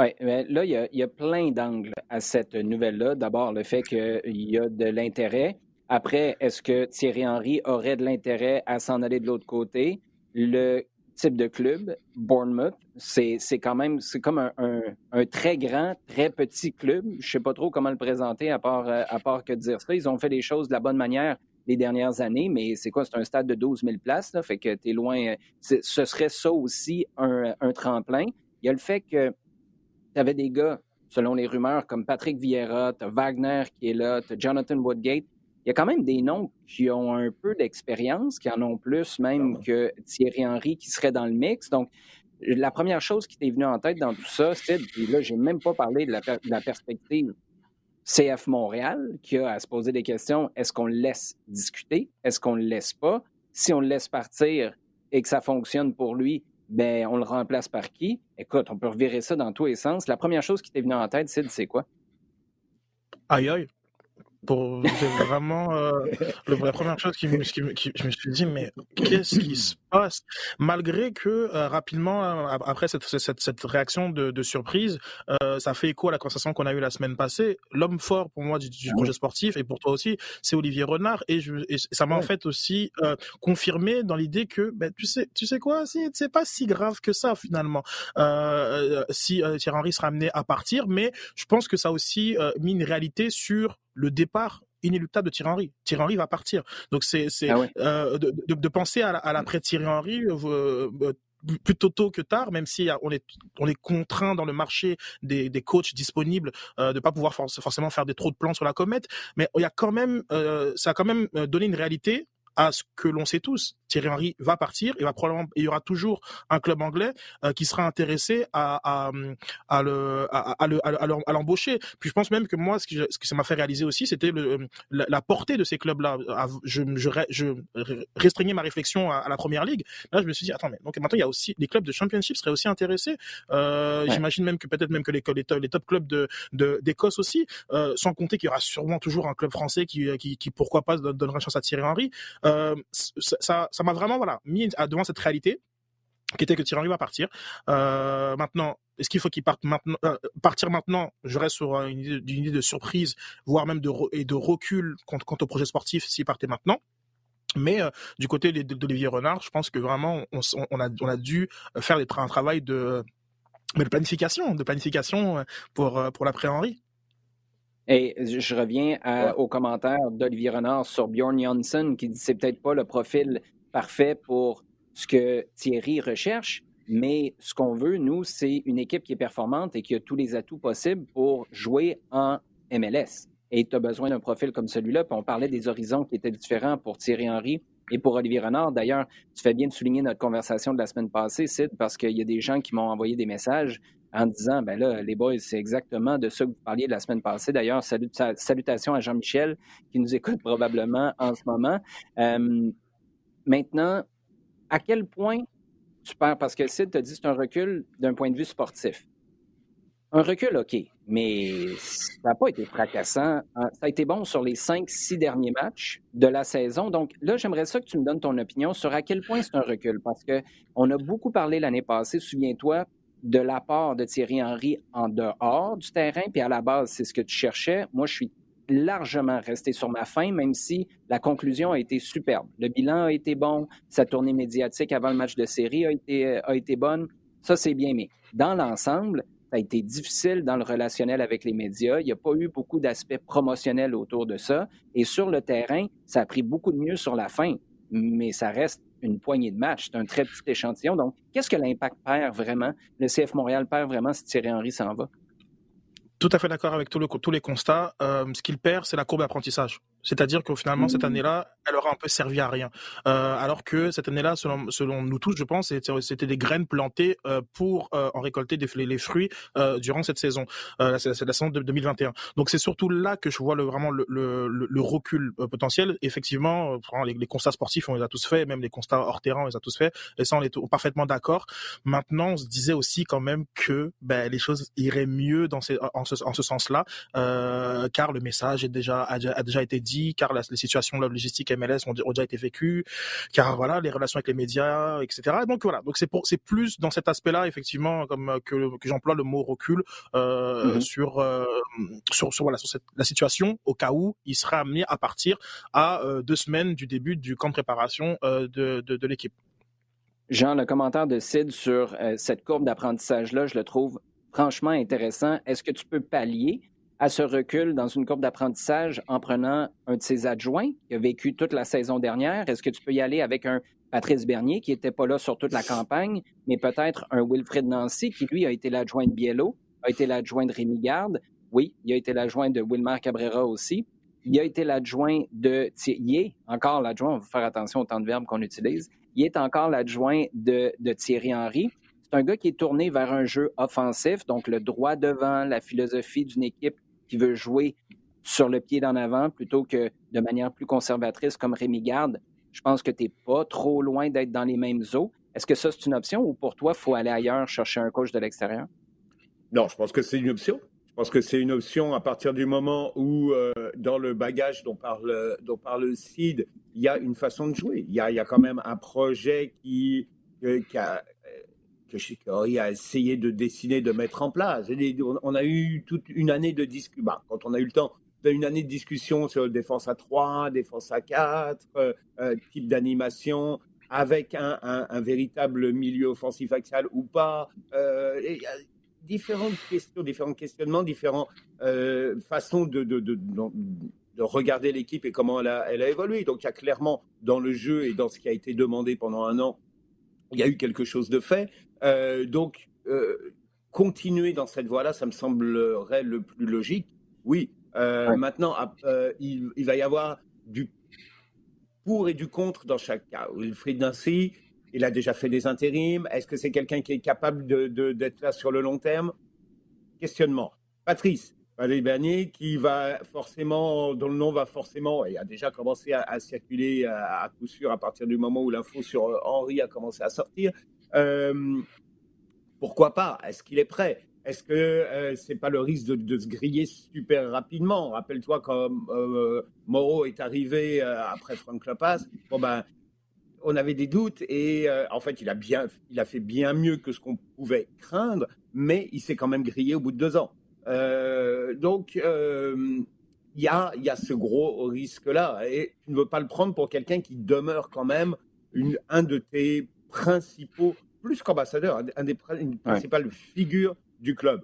Oui, mais là, il y, a, plein d'angles à cette nouvelle-là. D'abord, le fait qu'il y a de l'intérêt. Après, est-ce que Thierry Henry aurait de l'intérêt à s'en aller de l'autre côté? Le type de club, Bournemouth, c'est quand même c'est comme un, très grand, très petit club. Je ne sais pas trop comment le présenter à part, euh, à part que dire ça. Ils ont fait les choses de la bonne manière les dernières années, mais c'est quoi? C'est un stade de 12 000 places, là, fait que tu es loin. Ce serait ça aussi un, un tremplin. Il y a le fait que tu avais des gars, selon les rumeurs, comme Patrick Vieira, tu Wagner qui est là, tu Jonathan Woodgate. Il y a quand même des noms qui ont un peu d'expérience, qui en ont plus même que Thierry Henry qui serait dans le mix. Donc, la première chose qui t'est venue en tête dans tout ça, c'est, puis là, j'ai même pas parlé de la, perspective CF Montréal, qui a à se poser des questions. Est-ce qu'on le laisse discuter? Est-ce qu'on le laisse pas? Si on le laisse partir et que ça fonctionne pour lui, ben, on le remplace par qui? Écoute, on peut revirer ça dans tous les sens. La première chose qui t'est venue en tête, c'est c'est quoi? Aïe aïe. Pour vraiment euh, la première chose qui, me, qui, qui, je me suis dit mais qu'est-ce qui se passe? Malgré que euh, rapidement après cette, cette, cette réaction de, de surprise euh, ça fait écho à la conversation qu'on a eue la semaine passée. L'homme fort pour moi du, du, ah projet sportif et pour toi aussi c'est Olivier Renard et, je, et ça m'a en fait aussi euh, confirmé dans l'idée que ben, tu sais tu sais quoi c'est pas si grave que ça finalement. Euh, si Thierry Henry sera amené à partir mais je pense que ça a aussi mis une réalité sur le départ inéluctable de Thierry Henry. Thierry Henry va partir. Donc c'est c'est ah euh, de, de, de, penser à, à l'après Thierry Henry euh, euh, plutôt tôt que tard, même si on est on est contraint dans le marché des, des coachs disponibles euh, de pas pouvoir forcément faire des trop de plans sur la comète, mais il y a quand même euh, ça a quand même donné une réalité à ce que l'on sait tous. Thierry Henry va partir, il va probablement, il y aura toujours un club anglais euh, qui sera intéressé à, à, à le, à, l'embaucher. Puis je pense même que moi, ce, que ça m'a fait réaliser aussi, c'était la, la, portée de ces clubs-là. Je, je, je, restreignais ma réflexion à, la première ligue. Là, je me suis dit, attends, mais donc maintenant il y a aussi les clubs de championship seraient aussi intéressés. Euh, J'imagine même que peut-être même que les, les, les, top clubs de d'Écosse aussi, euh, sans compter qu'il y aura sûrement toujours un club français qui, qui, qui pourquoi pas donnerait une chance à Thierry Henry. Euh, ça, ça m'a vraiment mis devant cette réalité qui était que Thierry va partir. Euh, maintenant, est-ce qu'il faut qu'il parte maintenant euh, Partir maintenant, je reste sur une idée, de surprise, voire même de, recul quant, au projet sportif s'il partait maintenant. Mais euh, du côté d'Olivier Renard, je pense que vraiment, on, a, dû faire un travail de, de planification, de planification pour, pour l'après-Henri. Et je reviens à, au commentaire d'Olivier Renard sur Bjorn Janssen qui dit c'est peut-être pas le profil parfait pour ce que Thierry recherche, mais ce qu'on veut, nous, c'est une équipe qui est performante et qui a tous les atouts possibles pour jouer en MLS. Et tu as besoin d'un profil comme celui-là. Puis on parlait des horizons qui étaient différents pour Thierry Henry et pour Olivier Renard. D'ailleurs, tu fais bien de souligner notre conversation de la semaine passée, Sid, parce qu'il y a des gens qui m'ont envoyé des messages en disant, ben là, les boys, c'est exactement de ça que vous parliez la semaine passée. D'ailleurs, salutations à Jean-Michel qui nous écoute probablement en ce moment. Euh, maintenant, à quel point tu perds, parce que Sid t'a dit c'est un recul d'un point de vue sportif. Un recul, OK, mais ça n'a pas été fracassant. Ça a été bon sur les cinq, six derniers matchs de la saison. Donc là, j'aimerais ça que tu me donnes ton opinion sur à quel point c'est un recul, parce qu'on a beaucoup parlé l'année passée, souviens-toi, de l'apport de Thierry Henry en dehors du terrain, puis à la base, c'est ce que tu cherchais. Moi, je suis largement resté sur ma fin, même si la conclusion a été superbe. Le bilan a été bon, sa tournée médiatique avant le match de série a été, a été bonne. Ça, c'est bien, mais dans l'ensemble, ça a été difficile dans le relationnel avec les médias. Il n'y a pas eu beaucoup d'aspects promotionnels autour de ça. Et sur le terrain, ça a pris beaucoup de mieux sur la fin, mais ça reste une poignée de matchs. C'est un très petit échantillon. Donc, qu'est-ce que l'impact perd vraiment? Le CF Montréal perd vraiment si Thierry Henry s'en va? Tout à fait d'accord avec tous les constats. Euh, ce qu'il perd, c'est la courbe d'apprentissage. C'est-à-dire que finalement, cette mmh. année-là, elle aura un peu servi à rien. Euh, alors que cette année-là, selon, selon nous tous, je pense, c'était des graines plantées euh, pour euh, en récolter des, les fruits durant cette saison, c'est la saison de 2021. Donc c'est surtout là que je vois le, vraiment le, le, le recul potentiel. Effectivement, les, les, constats sportifs, on les a tous faits, même les constats hors terrain, on les a tous faits, et ça, on est parfaitement d'accord. Maintenant, on se disait aussi quand même que ben, les choses iraient mieux dans ces, en ce, en ce sens-là, car le message est déjà, a, a déjà été dit car les situations logistiques MLS ont, ont, déjà été vécues, car voilà, les relations avec les médias, etc. Donc voilà, donc c'est pour, c'est plus dans cet aspect-là, effectivement, comme que, que j'emploie le mot recul euh, mm-hmm. sur, euh, sur, sur voilà sur cette, la situation au cas où il sera amené à partir à euh, deux semaines du début du camp de préparation de, de, de l'équipe. Jean, le commentaire de Sid sur cette courbe d'apprentissage-là, je le trouve franchement intéressant. Est-ce que tu peux pallier à ce recul dans une courbe d'apprentissage en prenant un de ses adjoints qui a vécu toute la saison dernière? Est-ce que tu peux y aller avec un Patrice Bernier qui n'était pas là sur toute la campagne, mais peut-être un Wilfred Nancy qui, lui, a été l'adjoint de Biello, a été l'adjoint de Rémi Garde? Oui, il a été l'adjoint de Wilmar Cabrera aussi. Il a été l'adjoint de... Il est encore l'adjoint, on va faire attention au temps de verbe qu'on utilise. Il est encore l'adjoint de, de Thierry Henry. C'est un gars qui est tourné vers un jeu offensif, donc le droit devant, la philosophie d'une équipe qui veut jouer sur le pied d'en avant plutôt que de manière plus conservatrice comme Rémi Garde, je pense que tu n'es pas trop loin d'être dans les mêmes eaux. Est-ce que ça, c'est une option ou pour toi, il faut aller ailleurs chercher un coach de l'extérieur? Non, je pense que c'est une option. Je pense que c'est une option à partir du moment où, euh, dans le bagage dont parle, dont parle Sid, il y a une façon de jouer. Il y a, il y a quand même un projet qui, qui a, que Chicory a essayé de dessiner, de mettre en place. On a eu toute une année de discussion. Bah, quand on a eu le temps, une année de discussion sur défense à 3, défense à 4, euh, euh, type d'animation, avec un, véritable milieu offensif axial ou pas. Euh, il y a différentes questions, différents questionnements, différentes façons de, de, de, de regarder l'équipe et comment elle a évolué. Donc il y a clairement dans le jeu et dans ce qui a été demandé pendant un an, il y a eu quelque chose de fait. Euh, donc, euh, continuer dans cette voie-là, ça me semblerait le plus logique. Oui. Euh, maintenant, il, va y avoir du pour et du contre dans chaque cas. Wilfried Nancy, il a déjà fait des intérims. Est-ce que c'est quelqu'un qui est capable d'être là sur le long terme? Questionnement. Patrice, Valérie Bernier, qui va forcément, dont le nom va forcément, et a déjà commencé à, circuler à, à, coup sûr à partir du moment où l'info sur Henri a commencé à sortir. Euh, pourquoi pas? Est-ce qu'il est prêt? Est-ce que euh, c'est pas le risque de, se griller super rapidement? Rappelle-toi quand euh, Moreau est arrivé après Frank Lopez, bon ben on avait des doutes et en fait il a bien, il a fait bien mieux que ce qu'on pouvait craindre, mais il s'est quand même grillé au bout de deux ans. donc il y a, y a ce gros risque-là. Et tu ne veux pas le prendre pour quelqu'un qui demeure quand même un de tes principaux, plus qu'ambassadeur, un des, une principale figure du club.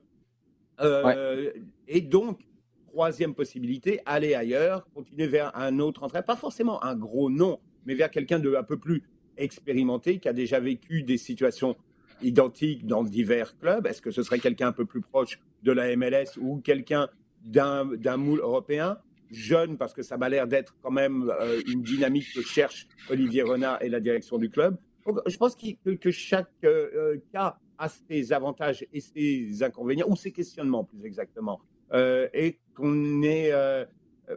Euh, et donc, troisième possibilité, aller ailleurs, continuer vers un autre entraîneur, pas forcément un gros nom, mais vers quelqu'un de un peu plus expérimenté, qui a déjà vécu des situations identiques dans divers clubs. Est-ce que ce serait quelqu'un un peu plus proche de la MLS ou quelqu'un d'un moule européen? Jeune, parce que ça m'a l'air d'être quand même euh, une dynamique que cherche Olivier Renard et la direction du club je pense que, chaque euh, euh, cas a ses avantages et ses inconvénients, ou ses questionnements plus exactement. Euh, et qu'on est.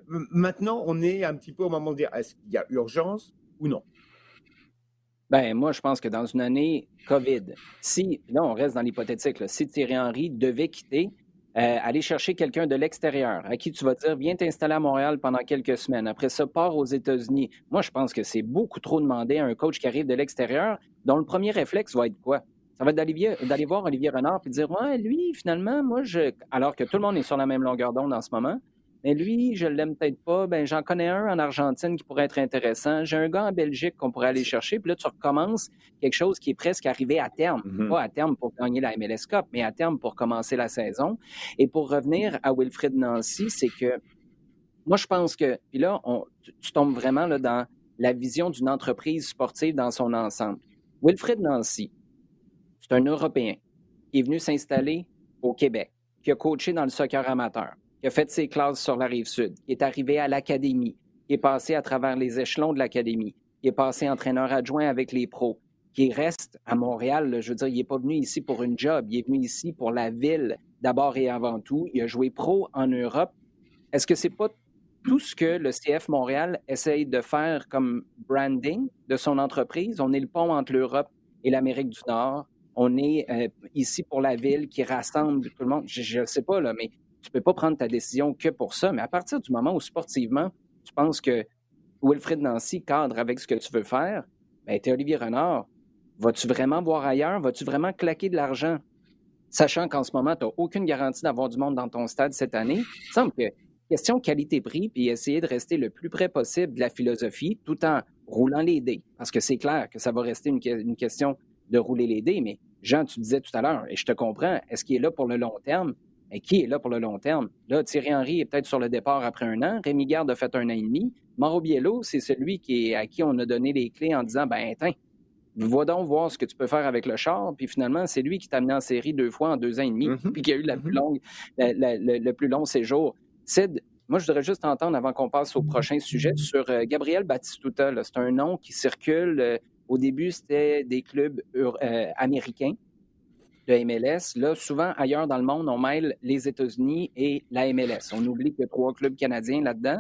maintenant, on est un petit peu au moment de dire est-ce qu'il y a urgence ou non? Ben, moi, je pense que dans une année COVID, si, là, on reste dans l'hypothétique, si Thierry Henry devait quitter, euh, aller chercher quelqu'un de l'extérieur à qui tu vas dire viens t'installer à Montréal pendant quelques semaines. Après ça, pars aux États-Unis. Moi, je pense que c'est beaucoup trop demandé à un coach qui arrive de l'extérieur, dont le premier réflexe va être quoi? Ça va être d'aller voir Olivier Renard et dire Ouais, lui, finalement, moi, je. Alors que tout le monde est sur la même longueur d'onde en ce moment, mais lui, je l'aime peut-être pas. Ben, j'en connais un en Argentine qui pourrait être intéressant. J'ai un gars en Belgique qu'on pourrait aller chercher. Puis là, tu recommences quelque chose qui est presque arrivé à terme. Mm-hmm. Pas à terme pour gagner la MLS Cup, mais à terme pour commencer la saison. Et pour revenir à Wilfred Nancy, c'est que moi, je pense que, puis là, on, tu, tombes vraiment là, dans la vision d'une entreprise sportive dans son ensemble. Wilfred Nancy, c'est un Européen qui est venu s'installer au Québec, qui a coaché dans le soccer amateur qui a fait ses classes sur la rive sud, qui est arrivé à l'académie, qui est passé à travers les échelons de l'académie, qui est passé entraîneur adjoint avec les pros, qui reste à Montréal. je veux dire, il n'est pas venu ici pour une job, il est venu ici pour la ville d'abord et avant tout. Il a joué pro en Europe. Est-ce que c'est pas tout ce que le CF Montréal essaye de faire comme branding de son entreprise? On est le pont entre l'Europe et l'Amérique du Nord. On est euh, ici pour la ville qui rassemble tout le monde. Je ne sais pas, là, mais tu ne peux pas prendre ta décision que pour ça. Mais à partir du moment où sportivement, tu penses que Wilfred Nancy cadre avec ce que tu veux faire, bien, tu es Olivier Renard. Vas-tu vraiment voir ailleurs? Vas-tu vraiment claquer de l'argent? Sachant qu'en ce moment, tu n'as aucune garantie d'avoir du monde dans ton stade cette année, il semble que question qualité-prix, puis essayer de rester le plus près possible de la philosophie tout en roulant les dés. Parce que c'est clair que ça va rester une, une, question de rouler les dés, mais Jean, tu disais tout à l'heure, et je te comprends, est-ce qu'il est là pour le long terme? Mais qui est là pour le long terme? Là, Thierry Henry est peut-être sur le départ après un an. Rémi Garde a fait un an et demi. Mauro Biello, c'est celui qui est, à qui on a donné les clés en disant, ben, tiens, va donc voir ce que tu peux faire avec le char. Puis finalement, c'est lui qui t'a amené en série deux fois en deux ans et demi, mm-hmm. puis qui a eu la plus mm-hmm. le plus long séjour. Sid, moi, je voudrais juste entendre, avant qu'on passe au prochain sujet, sur euh, Gabriel Batistuta. C'est un nom qui circule. Euh, au début, c'était des clubs euh, américains de MLS. Là, souvent, ailleurs dans le monde, on mêle les États-Unis et la MLS. On oublie qu'il y a trois clubs canadiens là-dedans.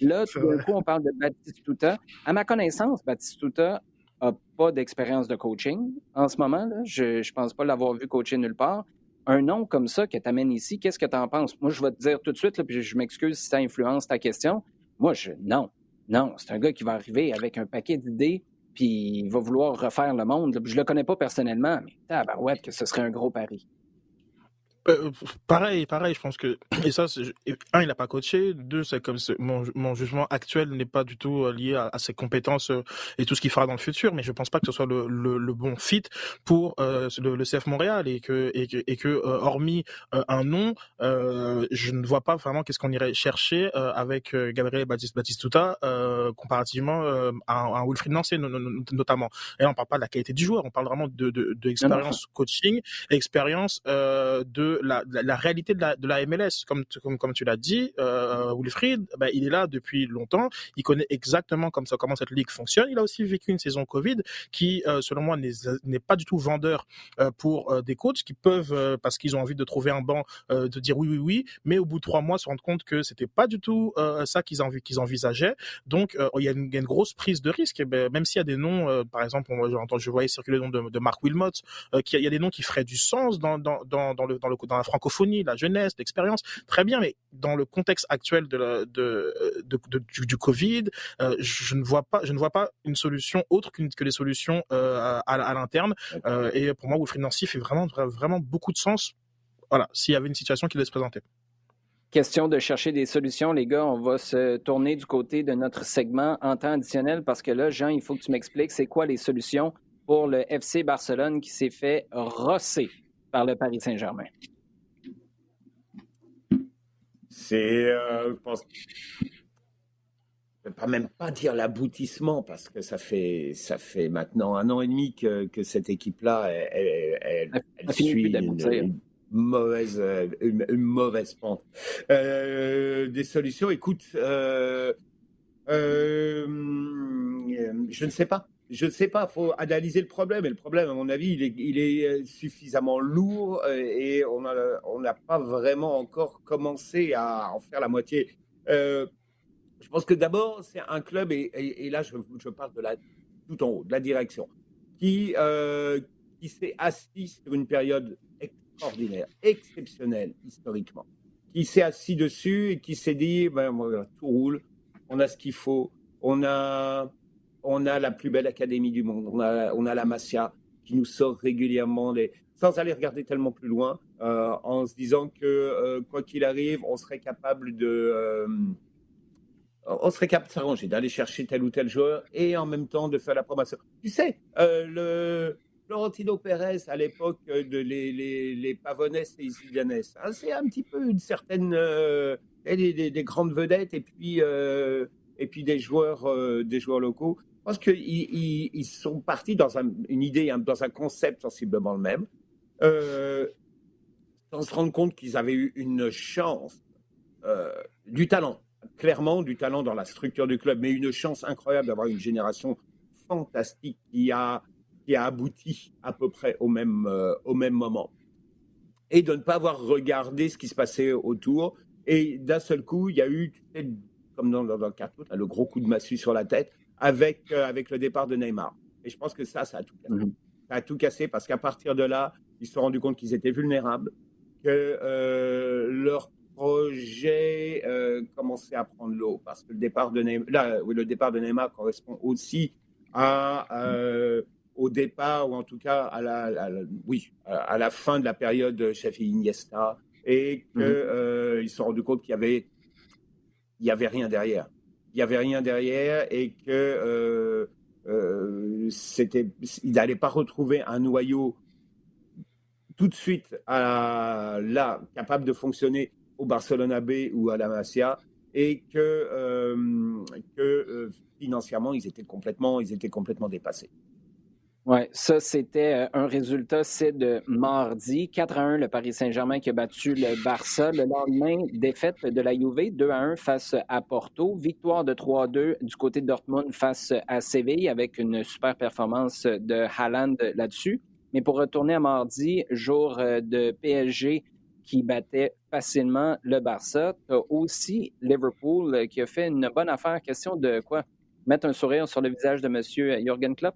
Là, tout d'un coup, on parle de Batistuta. À ma connaissance, Batistuta n'a pas d'expérience de coaching en ce moment. Je ne pense pas l'avoir vu coacher nulle part. Un nom comme ça que tu amènes ici, qu'est-ce que tu en penses? Moi, je vais te dire tout de suite, puis je m'excuse si ça influence ta question. Moi, je non. Non, c'est un gars qui va arriver avec un paquet d'idées, puis il va vouloir refaire le monde. Je le connais pas personnellement, mais tabarouette que ce serait un gros pari. Euh, pareil, pareil, je pense que et ça, un, il n'a pas coaché. Deux, c'est comme mon, mon, jugement actuel n'est pas du tout euh, lié à, ses compétences euh, et tout ce qu'il fera dans le futur, mais je pense pas que ce soit le, le, le bon fit pour le, le, CF Montréal et que et que, et que hormis un nom, je ne vois pas vraiment qu'est-ce qu'on irait chercher avec Gabriel Baptiste Batistuta comparativement à, à Wilfried Nancy notamment. Et là, on parle pas de la qualité du joueur, on parle vraiment de, de, de expérience coaching, expérience de la, réalité de la, de la MLS. Comme, comme, comme tu l'as dit, euh, Wilfried, bah, il est là depuis longtemps. Il connaît exactement comme ça, comment cette ligue fonctionne. Il a aussi vécu une saison Covid qui, euh, selon moi, n'est pas du tout vendeur euh, pour des coachs qui peuvent, parce qu'ils ont envie de trouver un banc, de dire oui, oui, oui, mais au bout de trois mois, se rendre compte que c'était pas du tout ça qu'ils qu'ils envisageaient. Donc, il y, a une, une, grosse prise de risque. Et ben, même s'il y a des noms, par exemple, je voyais circuler le nom de, de Marc Wilmot, il y a des noms qui feraient du sens dans, dans, dans, dans le, dans le dans la francophonie, la jeunesse, l'expérience, très bien, mais dans le contexte actuel de, de, du, Covid, euh, je ne vois pas, je ne vois pas une solution autre que les solutions euh, à, l'interne. Euh, et pour moi, Wilfried Nancy fait vraiment, vraiment beaucoup de sens. Voilà, s'il y avait une situation qui devait se présenter. Question de chercher des solutions, les gars. On va se tourner du côté de notre segment en temps additionnel parce que là, Jean, il faut que tu m'expliques c'est quoi les solutions pour le FC Barcelone qui s'est fait rosser? Par le Paris Saint-Germain. C'est, euh, je pense, pas même pas dire l'aboutissement parce que ça fait ça fait maintenant un an et demi que, que cette équipe-là, elle, elle, suit une, mauvaise une, mauvaise pente. Euh, des solutions, écoute, euh, euh, je ne sais pas je ne sais pas, il faut analyser le problème. Et le problème, à mon avis, il est, euh, suffisamment lourd euh, et on n'a pas vraiment encore commencé à en faire la moitié. Euh, je pense que d'abord, c'est un club, et, là, je, je, parle de la, tout en haut, de la direction, qui, qui s'est assis sur une période extraordinaire, exceptionnelle historiquement, qui s'est assis dessus et qui s'est dit, ben, tout roule, on a ce qu'il faut, on a on a la plus belle académie du monde. On a, la Masia qui nous sort régulièrement des, sans aller regarder tellement plus loin, euh, en se disant que euh, quoi qu'il arrive, on serait capable de, euh, on serait capable de s'arranger, d'aller chercher tel ou tel joueur et en même temps de faire la promotion. Tu sais, le Florentino Pérez à l'époque de les, les, les Pavones et Zidane, hein, c'est un petit peu une certaine des, des, grandes vedettes et puis et puis des joueurs des joueurs locaux pense qu'ils ils, sont partis dans une idée, dans un concept sensiblement le même, euh, sans se rendre compte qu'ils avaient eu une chance, euh, du talent, clairement du talent dans la structure du club, mais une chance incroyable d'avoir une génération fantastique qui a, qui a abouti à peu près au même, euh, au même moment. Et de ne pas avoir regardé ce qui se passait autour. Et d'un seul coup, il y a eu, comme dans, dans, le carton, le gros coup de massue sur la tête avec, euh, avec le départ de Neymar. Et je pense que ça, ça a tout cassé. Mhm. Ça a tout cassé parce qu'à partir de là, ils se sont rendus compte qu'ils étaient vulnérables, que euh, leur projet euh, commençait à prendre l'eau parce que le départ de Neymar, là, oui, le départ de Neymar correspond aussi à, au départ ou en tout cas à la, oui, à la fin de la période chef Iniesta et qu'ils mhm. se sont rendus compte qu'il y avait il y avait rien derrière il n'y avait rien derrière et que euh, euh, c'était, il n'allait pas retrouver un noyau tout de suite à là capable de fonctionner au Barcelona B ou à la Masia et que, euh, financièrement ils étaient complètement ils étaient complètement dépassés. Oui, ça, c'était euh, un résultat, c'est de mardi. 4 à 1, le Paris Saint-Germain qui a battu le Barça. Le lendemain, défaite de la Juve, 2 à 1 face à Porto. Victoire de 3 à 2 du côté de Dortmund face à Séville avec une super performance de Haaland là-dessus. Mais pour retourner à mardi, jour euh, de PSG qui battait facilement le Barça, tu aussi Liverpool euh, qui a fait une bonne affaire. Question de quoi? Mettre un sourire sur le visage de M. Jürgen Klopp?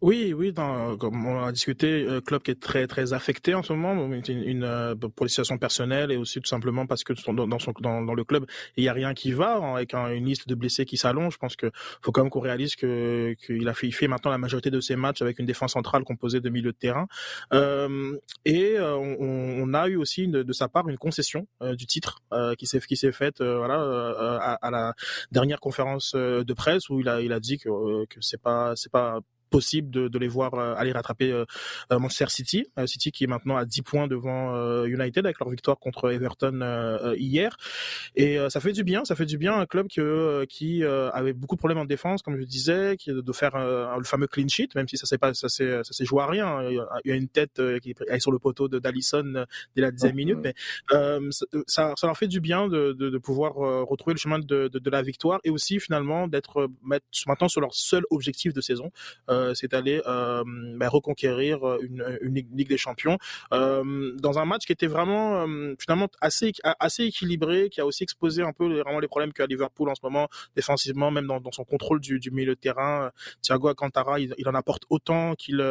Oui, oui, dans, comme on a discuté, euh, club qui est très très affecté en ce moment, une, une euh, pour des situations personnelles et aussi tout simplement parce que dans, dans son dans, le club il y a rien qui va hein, avec une liste de blessés qui s'allonge. Je pense que faut quand même qu'on réalise que qu'il a fait, maintenant la majorité de ses matchs avec une défense centrale composée de milieu de terrain. Euh, et euh, on, on, a eu aussi de, sa part une concession du titre qui s'est qui s'est faite voilà à, à, la dernière conférence de presse où il a il a dit que que c'est pas c'est pas possible de, de les voir euh, aller rattraper euh, euh, Manchester City, City qui est maintenant à 10 points devant United avec leur victoire contre Everton hier. Et ça fait du bien, ça fait du bien un club que, qui avait beaucoup de problèmes en défense, comme je disais, qui de faire le fameux clean sheet, même si ça s'est pas ça s'est ça s'est joué à rien. Il y a une tête qui est sur le poteau de d'Alisson dès la dixième minute, mais ça, ça leur fait du bien de, de, de pouvoir retrouver le chemin de, de, de, la victoire et aussi finalement d'être maintenant sur leur seul objectif de saison. Euh, c'est aller euh, bah, reconquérir euh, une, une, Ligue des Champions dans un match qui était vraiment finalement assez assez équilibré, qui a aussi exposé un peu vraiment les problèmes qu'a Liverpool en ce moment défensivement, même dans, dans son contrôle du, du, milieu de terrain. Thiago Alcantara, il, il en apporte autant qu'il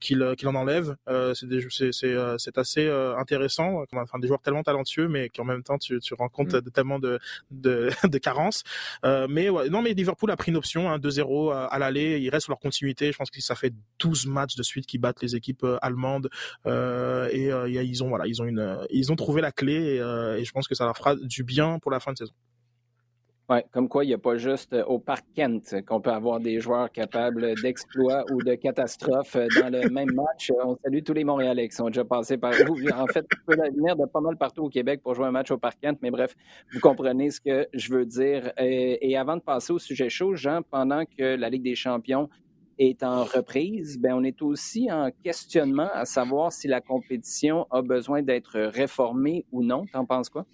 qu'il qu'il en enlève. c'est c'est assez intéressant. Enfin, des joueurs tellement talentueux, mais qui en même temps tu, tu rends compte mm. de tellement de de, de carences. mais ouais, non, mais Liverpool a pris une option, hein, 2-0 à, l'aller. Il reste sur leur continuité je pense que ça fait 12 matchs de suite qui battent les équipes euh, allemandes euh, et euh, ils ont voilà, ils ont une, ils ont trouvé la clé et, je pense que ça leur fera du bien pour la fin de saison. Oui, comme quoi il n'y a pas juste au Parc Kent qu'on peut avoir des joueurs capables d'exploits ou de catastrophes dans le même match. On salue tous les Montréalais qui sont déjà passés par où. En fait, tu peux venir de pas mal partout au Québec pour jouer un match au Parc Kent, mais bref, vous comprenez ce que je veux dire. Et, avant de passer au sujet chaud, Jean, pendant que la Ligue des champions est en reprise, ben on est aussi en questionnement à savoir si la compétition a besoin d'être réformée ou non. T'en penses quoi?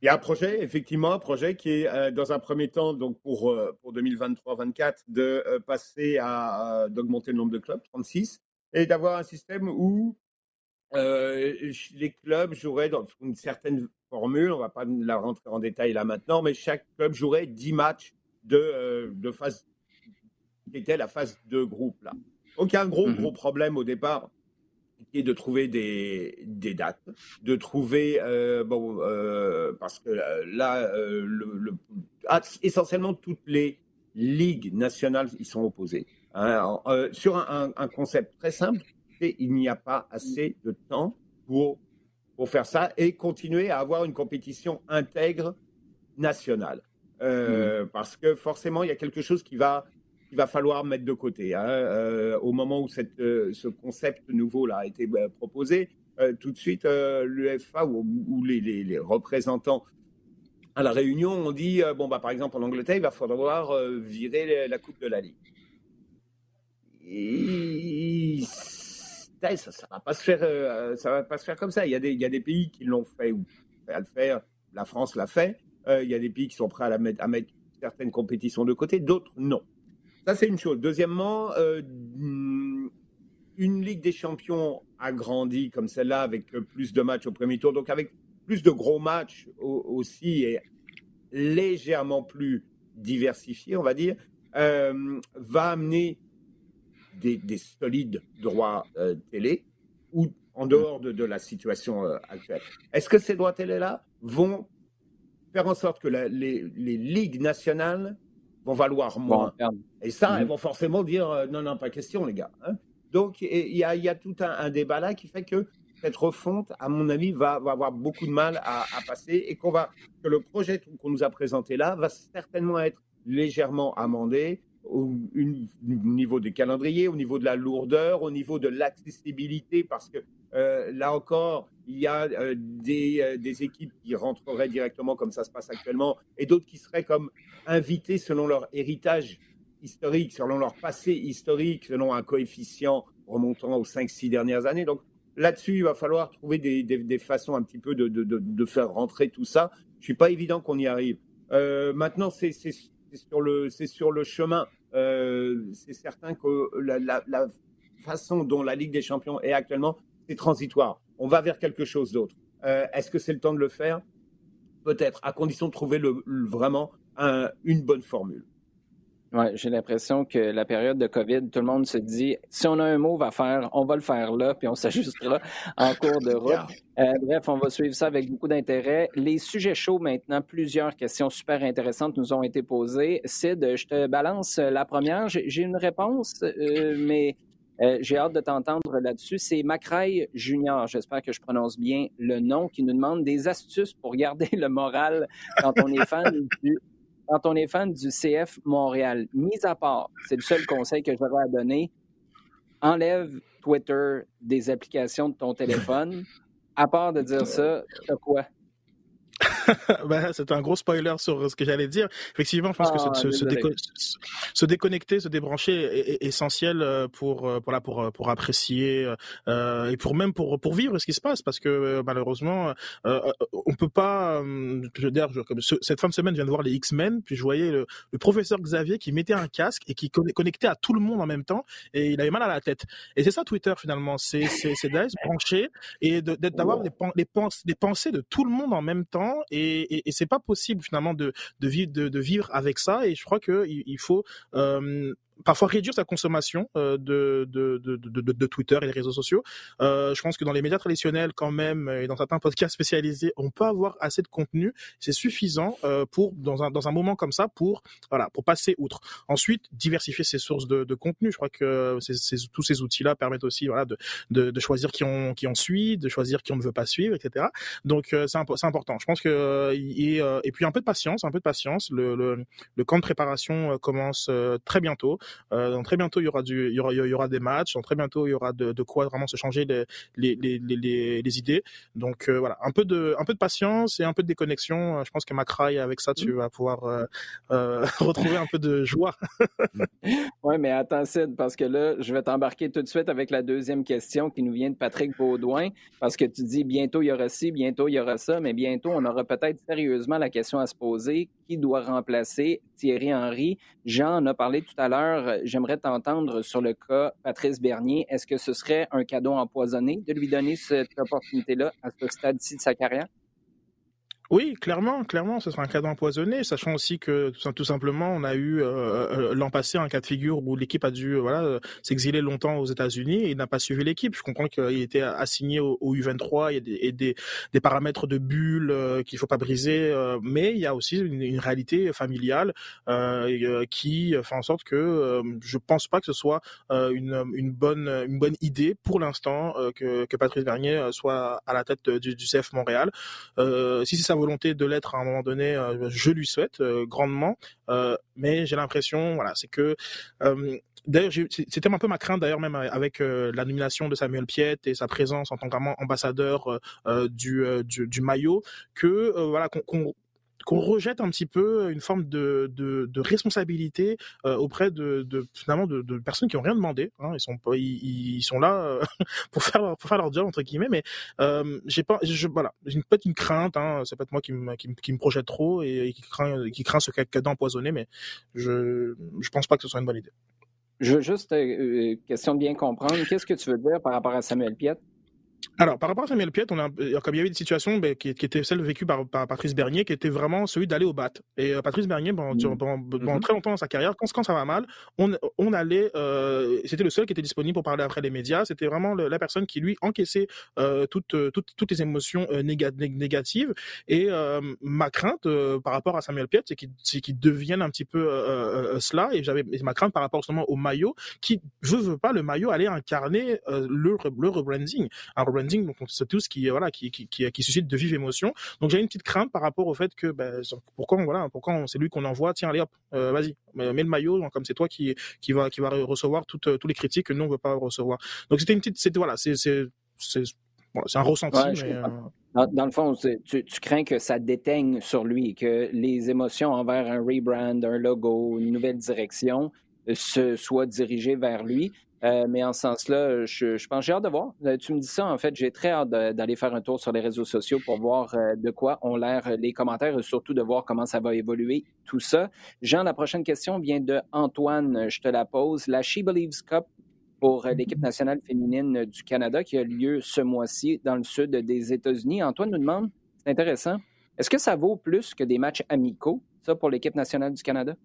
Il y a un projet, effectivement, un projet qui est euh, dans un premier temps, donc pour, euh, pour 2023-24, de euh, passer à, d'augmenter le nombre de clubs, 36, et d'avoir un système où les clubs joueraient dans une certaine formule, on ne va pas la rentrer en détail là maintenant, mais chaque club jouerait 10 matchs de, de phase qui était la phase de groupe là. Donc il y a un gros, gros mhm. problème au départ qui est de trouver des, des dates, de trouver, euh, bon, euh, parce que euh, là, le, ah, essentiellement toutes les ligues nationales y sont opposées. Hein. sur un, un, concept très simple, il n'y a pas assez de temps pour, pour faire ça et continuer à avoir une compétition intègre nationale. Mhm. Parce que forcément, il y a quelque chose qui va qu'il va falloir mettre de côté. Hein. Euh, au moment où euh, ce concept nouveau-là a été bah, proposé, euh, tout de suite, l'UEFA ou, les, représentants à la réunion ont dit, bon, bah, par exemple, en Angleterre, il va falloir virer la Coupe de la Ligue. Ça ne va, pas se faire, ça va pas se faire comme ça. Il y a des, pays qui l'ont fait ou à le faire. La France l'a fait. il y a des pays qui sont prêts à mettre certaines compétitions de côté, d'autres non. Ça, c'est une chose. Deuxièmement, euh, une Ligue des Champions agrandie comme celle-là, avec plus de matchs au premier tour, donc avec plus de gros matchs aussi et légèrement plus diversifié, on va dire, euh, va amener des, solides droits euh, télé ou en dehors de, la situation actuelle. Est-ce que ces droits télé-là vont faire en sorte que les, ligues nationales vont valoir moins. et ça, elles mhm. vont forcément dire euh, non, non, pas question, les gars. Hein. Donc, il y a, y a, tout un, débat là qui fait que cette refonte, à mon avis, va, va avoir beaucoup de mal à, passer et qu'on va, que le projet qu'on nous a présenté là va certainement être légèrement amendé au, niveau des calendriers, au niveau de la lourdeur, au niveau de l'accessibilité, parce que euh, là encore, il y a euh, des, des, équipes qui rentreraient directement comme ça se passe actuellement et d'autres qui seraient comme invités selon leur héritage historique, selon leur passé historique, selon un coefficient remontant aux 5-6 dernières années. Donc là-dessus, il va falloir trouver des, façons un petit peu de, de, faire rentrer tout ça. Je suis pas évident qu'on y arrive. Euh, maintenant, c'est le, sur le chemin. Euh, c'est certain que la, façon dont la Ligue des Champions est actuellement, c'est transitoire. On va vers quelque chose d'autre. Euh, Est-ce que c'est le temps de le faire? Peut-être, à condition de trouver vraiment une bonne formule. Ouais, j'ai l'impression que la période de COVID, tout le monde se dit si on a un move à faire, on va le faire là, puis on s'ajustera en cours de route. Euh, bref, on va suivre ça avec beaucoup d'intérêt. Les sujets chauds maintenant, plusieurs questions super intéressantes nous ont été posées. Sid, je te balance la première. J'ai une réponse, euh, mais euh, j'ai hâte de t'entendre là-dessus. C'est Macrae Junior, j'espère que je prononce bien le nom, qui nous demande des astuces pour garder le moral quand on est fan du quand on est fan du CF Montréal, mis à part, c'est le seul conseil que j'aurais à donner, enlève Twitter des applications de ton téléphone. À part de dire ça, t'as quoi? ben, c'est un gros spoiler sur ce que j'allais dire. Effectivement, je pense que se, se, se, déconnecter, se débrancher est, essentiel euh, pour euh, pour là pour pour apprécier euh, et pour même pour pour vivre ce qui se passe parce que malheureusement euh, on peut pas. Je veux dire, comme cette fin de semaine, je viens de voir les X-Men, puis je voyais le, le, professeur Xavier qui mettait un casque et qui connectait à tout le monde en même temps et il avait mal à la tête. Et c'est ça Twitter finalement, c'est se brancher et d'avoir les, les, les pensées de tout le monde en même temps et, et, c'est pas possible finalement de, vivre avec ça. Et je crois qu'il il faut euh, parfois réduire sa consommation euh, de, de, de, de, Twitter et des réseaux sociaux. Euh, je pense que dans les médias traditionnels, quand même, et dans certains podcasts spécialisés, on peut avoir assez de contenu. C'est suffisant euh, pour dans un dans un moment comme ça pour voilà pour passer outre. Ensuite, diversifier ses sources de, de contenu. Je crois que tous ces outils-là permettent aussi voilà de, de, de, choisir qui on qui on suit, de choisir qui on ne veut pas suivre, etc. Donc euh, c'est c'est important. Je pense que euh, et, et puis un peu de patience, un peu de patience. Le le, le camp de préparation commence très bientôt. Euh, donc très bientôt il y aura du, il y aura, il y aura des matchs. Donc très bientôt il y aura de, de quoi vraiment se changer les les, les, les, les idées. Donc euh, voilà, un peu de un peu de patience et un peu de déconnexion. Je pense que Macrae avec ça tu mm. vas pouvoir euh, euh retrouver un peu de joie. ouais, mais attends Sid, parce que là je vais t'embarquer tout de suite avec la deuxième question qui nous vient de Patrick Baudouin, parce que tu dis bientôt il y aura ci, bientôt il y aura ça, mais bientôt on aura peut-être sérieusement la question à se poser qui doit remplacer Thierry Henry? Jean en a parlé tout à l'heure. J'aimerais t'entendre sur le cas Patrice Bernier. Est-ce que ce serait un cadeau empoisonné de lui donner cette opportunité-là à ce stade-ci de sa carrière? Oui, clairement, clairement, ce sera un cadeau empoisonné, sachant aussi que tout simplement, on a eu euh, euh, l'an passé un cas de figure où l'équipe a dû voilà s'exiler longtemps aux États-Unis et n'a pas suivi l'équipe. Je comprends qu'il était assigné au, U23, il y a des, des, des paramètres de bulle euh, qu'il faut pas briser, euh, mais il y a aussi une, une réalité familiale euh, qui fait en sorte que je pense pas que ce soit une, une bonne une bonne idée pour l'instant que, que Patrice Bernier soit à la tête du, du CF Montréal. si c'est ça volonté de l'être à un moment donné, euh, je lui souhaite euh, grandement. Euh, mais j'ai l'impression, voilà, c'est que D'ailleurs, c'était un peu ma crainte d'ailleurs même avec la nomination de Samuel Piet et sa présence en tant qu'ambassadeur du, du, maillot, que voilà qu'on qu'on rejette un petit peu une forme de, de, responsabilité euh, auprès de, finalement de, personnes qui ont rien demandé. Hein. Ils sont ils, sont là euh, pour faire leur, pour faire leur job entre guillemets, mais euh, j'ai pas je, voilà j'ai peut-être une crainte. Hein, c'est peut-être moi qui me, qui, me projette trop et, qui craint qui craint ce cadeau empoisonné, mais je je pense pas que ce soit une bonne idée. Je veux juste euh, question de bien comprendre. Qu'est-ce que tu veux dire par rapport à Samuel Piet? Alors, par rapport à Samuel Piet, on a, comme il y avait des situations ben, qui, qui, étaient celles vécues par, par, Patrice Bernier, qui était vraiment celui d'aller au bat. Et euh, Patrice Bernier, pendant, mmh. pendant, mmh très longtemps dans sa carrière, quand, quand ça va mal, on, on allait, euh, c'était le seul qui était disponible pour parler après les médias. C'était vraiment le, la personne qui lui encaissait euh, toutes, toutes, toutes les émotions euh, négatives. Et euh, ma crainte euh, par rapport à Samuel Piet, c'est qu'il qu devienne un petit peu cela. Et j'avais ma crainte par rapport justement au maillot, qui veut, veut pas le maillot aller incarner le, le rebranding. Un rebranding donc c'est tout ce qui voilà qui, qui, qui, qui, suscite de vives émotions. Donc j'ai une petite crainte par rapport au fait que ben, pourquoi voilà pourquoi c'est lui qu'on envoie tiens allez hop euh, vas-y mets le maillot comme c'est toi qui qui va qui va recevoir toutes toutes les critiques que nous on veut pas recevoir. Donc c'était une petite c'était voilà c'est c'est c'est un ressenti. mais, euh, dans, le fond, tu, tu, crains que ça déteigne sur lui, que les émotions envers un rebrand, un logo, une nouvelle direction euh, se soient dirigées vers lui. Euh, mais en ce sens-là, je, je pense j'ai hâte de voir. Euh, tu me dis ça, en fait, j'ai très hâte d'aller faire un tour sur les réseaux sociaux pour voir euh, de quoi ont l'air les commentaires et surtout de voir comment ça va évoluer, tout ça. Jean, la prochaine question vient de Antoine, je te la pose. La She Believes Cup pour l'équipe nationale féminine du Canada qui a lieu ce mois-ci dans le sud des États-Unis. Antoine nous demande, c'est intéressant, est-ce que ça vaut plus que des matchs amicaux, ça, pour l'équipe nationale du Canada?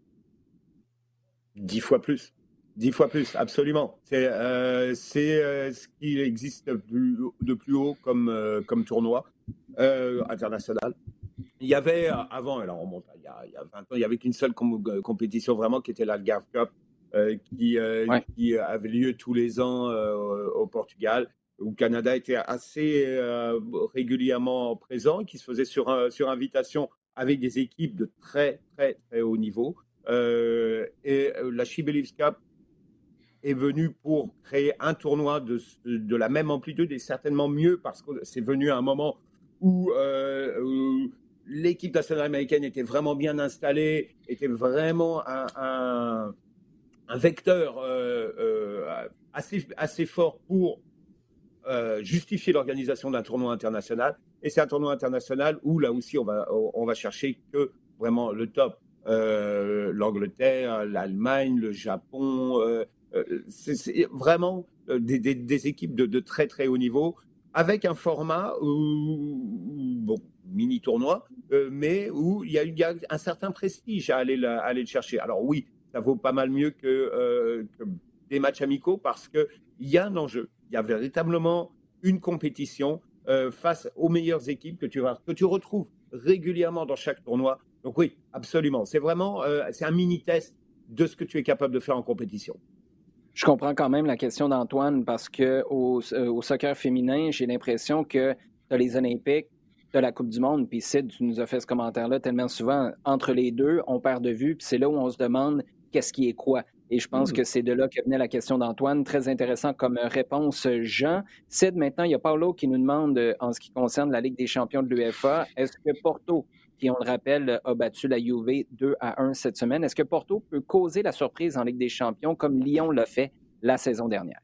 Dix fois plus. Dix fois plus, absolument. C'est euh, ce qui existe de plus, haut comme, comme tournoi international. Il y avait avant, alors on monte il y a, il y a 20 ans, il n'y avait qu'une seule compétition vraiment qui était l'Algarve Cup, qui, qui, avait lieu tous les ans au Portugal où Canada était assez euh, régulièrement présent, qui se faisait sur, sur invitation avec des équipes de très, très, très haut niveau. Euh, et euh, la She Cup est venue pour créer un tournoi de, de, la même amplitude et certainement mieux parce que c'est venu à un moment où, l'équipe nationale américaine était vraiment bien installée, était vraiment un, un, vecteur assez, assez fort pour euh, justifier l'organisation d'un tournoi international. Et c'est un tournoi international où là aussi on va, on va chercher que vraiment le top. Euh, L'Angleterre, l'Allemagne, le Japon, euh, c'est vraiment des, des, équipes de, très très haut niveau avec un format où, bon, mini tournoi, mais où il y, a, un certain prestige à aller, le chercher. Alors oui, ça vaut pas mal mieux que, des matchs amicaux parce qu'il y a un enjeu il y a véritablement une compétition euh, face aux meilleures équipes que tu, retrouves régulièrement dans chaque tournoi. Donc oui, absolument. C'est vraiment euh, c'est un mini-test de ce que tu es capable de faire en compétition. Je comprends quand même la question d'Antoine parce que au, euh, soccer féminin, j'ai l'impression que tu les Olympiques, as la Coupe du Monde, puis Sid, tu nous as fait ce commentaire-là tellement souvent. Entre les deux, on perd de vue, puis c'est là où on se demande qu'est-ce qui est quoi. Et je pense mmh. que c'est de là que venait la question d'Antoine. Très intéressant comme réponse, Jean. Sid, maintenant, il y a Paulo qui nous demande, euh, en ce qui concerne la Ligue des champions de l'UEFA, est-ce que Porto, qui, on le rappelle, a battu la Juve 2 à 1 cette semaine, est-ce que Porto peut causer la surprise en Ligue des champions comme Lyon l'a fait la saison dernière?